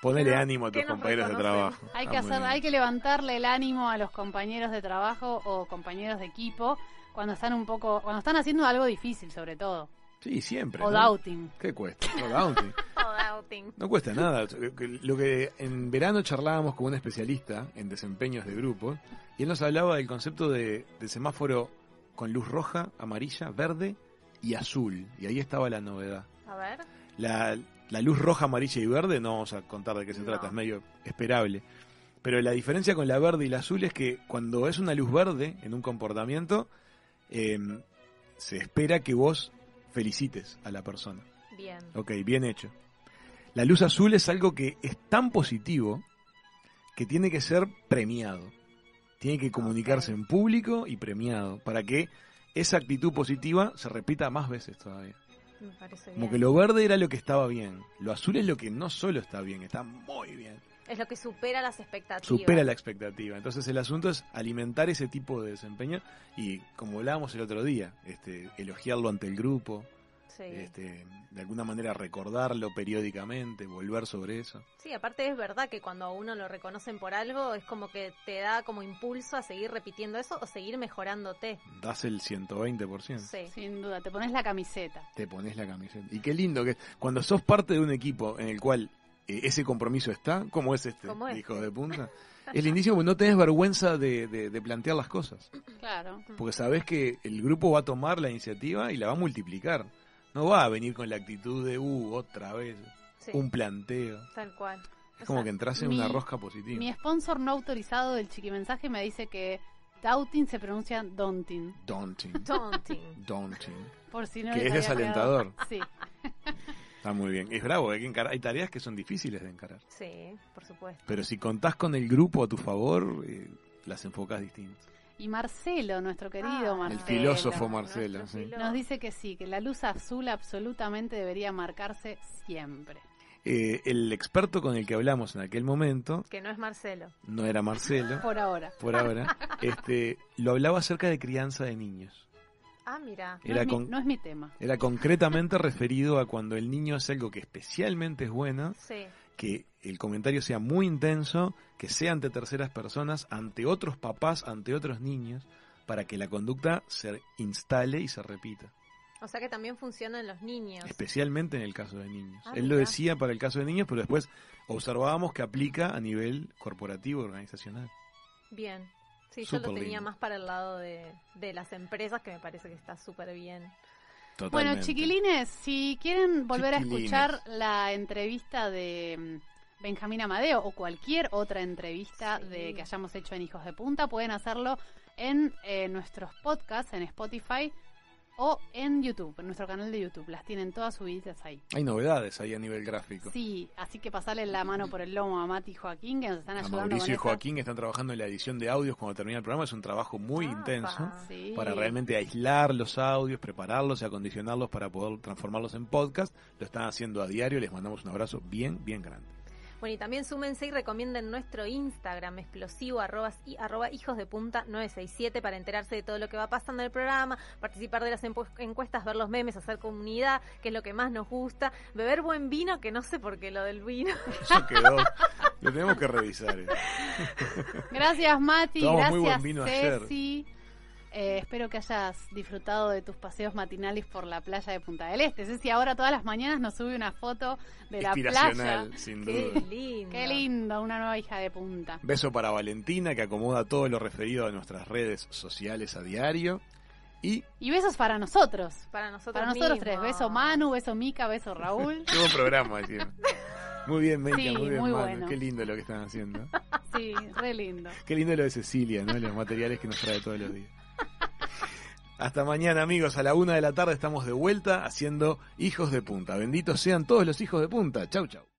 Ponele ¿Qué nos- ánimo a tus compañeros de trabajo. Hay que hacer, hay que levantarle el ánimo a los compañeros de trabajo o compañeros de equipo cuando están un poco, cuando están haciendo algo difícil, sobre todo, Sí, siempre. o ¿no? doubting. ¿Qué cuesta? Doubting. o doubting. No cuesta nada. Lo que en verano charlábamos con un especialista en desempeños de grupos y él nos hablaba del concepto de, de semáforo con luz roja, amarilla, verde y azul. Y ahí estaba la novedad. A ver. La, la luz roja, amarilla y verde, no vamos a contar de qué se No. trata, es medio esperable. Pero la diferencia con la verde y la azul es que cuando es una luz verde en un comportamiento, eh, se espera que vos felicites a la persona. Bien. Ok, bien hecho. La luz azul es algo que es tan positivo que tiene que ser premiado. Tiene que comunicarse en público y premiado para que esa actitud positiva se repita más veces todavía. Me parece Como que lo verde era lo que estaba bien. Lo azul es lo que no solo está bien, está muy bien. Es lo que supera las expectativas. Supera la expectativa. Entonces el asunto es alimentar ese tipo de desempeño y como hablábamos el otro día, este, elogiarlo ante el grupo, Sí. este, de alguna manera recordarlo periódicamente, volver sobre eso. Sí, aparte es verdad que cuando a uno lo reconocen por algo es como que te da como impulso a seguir repitiendo eso o seguir mejorándote. Das el 120%. Sí. Sin duda, te pones la camiseta. Te pones la camiseta. Y qué lindo que cuando sos parte de un equipo en el cual eh, ese compromiso está, como es este, este. hijo de punta, es lindísimo porque no tenés vergüenza de, de- de plantear las cosas. Claro. Porque sabés que el grupo va a tomar la iniciativa y la va a multiplicar. No va a venir con la actitud de, uh, otra vez, sí, un planteo. tal cual. Es como que entras en Mi- una rosca positiva. Mi sponsor no autorizado del chiquimensaje me dice que doubting se pronuncia daunting. Daunting. Daunting. Daunting. Por si no Que es desalentador. Sí. Está muy bien. Es bravo, hay que encarar. Hay tareas que son difíciles de encarar. Sí, por supuesto. Pero si contás con el grupo a tu favor, eh, las enfocás distintas. Y Marcelo, nuestro querido Ah, Marcelo. El filósofo Marcelo, sí. Nos dice que sí, que la luz azul absolutamente debería marcarse siempre. Eh, el experto con el que hablamos en aquel momento, Que no es Marcelo. no era Marcelo, Por ahora. por ahora, este, lo hablaba acerca de crianza de niños. Ah, mira. No, Era mi, con- no es mi tema. Era concretamente referido a cuando el niño hace algo que especialmente es bueno, Sí. Que el comentario sea muy intenso, que sea ante terceras personas, ante otros papás, ante otros niños, para que la conducta se instale y se repita. O sea que también funciona en los niños. Especialmente en el caso de niños. Ah, Él lo decía para el caso de niños, pero después observábamos que aplica a nivel corporativo, organizacional. Bien. Sí, yo lo tenía lindo. más para el lado de, de las empresas, que me parece que está súper bien. Bueno, chiquilines, si quieren volver a escuchar la entrevista de mm, Benjamín Amadeo o cualquier otra entrevista Sí. de que hayamos hecho en Hijos de Punta, pueden hacerlo en eh, nuestros podcasts, en Spotify o en YouTube, en nuestro canal de YouTube. Las tienen todas subidas ahí. Hay novedades ahí a nivel gráfico. Sí, así que pasarle la mano por el lomo a Mati y Joaquín, que nos están A ayudando Mauricio y con Joaquín están trabajando en la edición de audios cuando termina el programa. Es un trabajo muy intenso Sí. para realmente aislar los audios, prepararlos y acondicionarlos para poder transformarlos en podcast. Lo están haciendo a diario. Les mandamos un abrazo bien, bien grande. Bueno, y también súmense y recomienden nuestro Instagram explosivo arroba, y, arroba hijos de punta 967 para enterarse de todo lo que va pasando en el programa, participar de las encuestas, ver los memes, hacer comunidad, que es lo que más nos gusta, beber buen vino, que no sé por qué lo del vino. Eso quedó. Lo tenemos que revisar. eh. Gracias Mati, Tomamos muy gracias buen vino ayer. Eh, espero que hayas disfrutado de tus paseos matinales por la playa de Punta del Este. Ceci ahora todas las mañanas nos sube una foto de la playa. Inspiracional, sin Qué duda. lindo. Qué lindo, una nueva hija de punta. Beso para Valentina, que acomoda todo lo referido a nuestras redes sociales a diario. Y Y besos para nosotros. Para nosotros Para nosotros tres. Beso Manu, beso Mica, beso Raúl. qué buen programa, decían. Muy bien, Meika, Sí, muy bien, muy Manu. bueno. Qué lindo lo que están haciendo. Sí, re lindo. Qué lindo lo de Cecilia, ¿no? Los materiales que nos trae todos los días. Hasta mañana, amigos. A la una de la tarde estamos de vuelta haciendo Hijos de Punta. Benditos sean todos los hijos de punta. Chau, chau.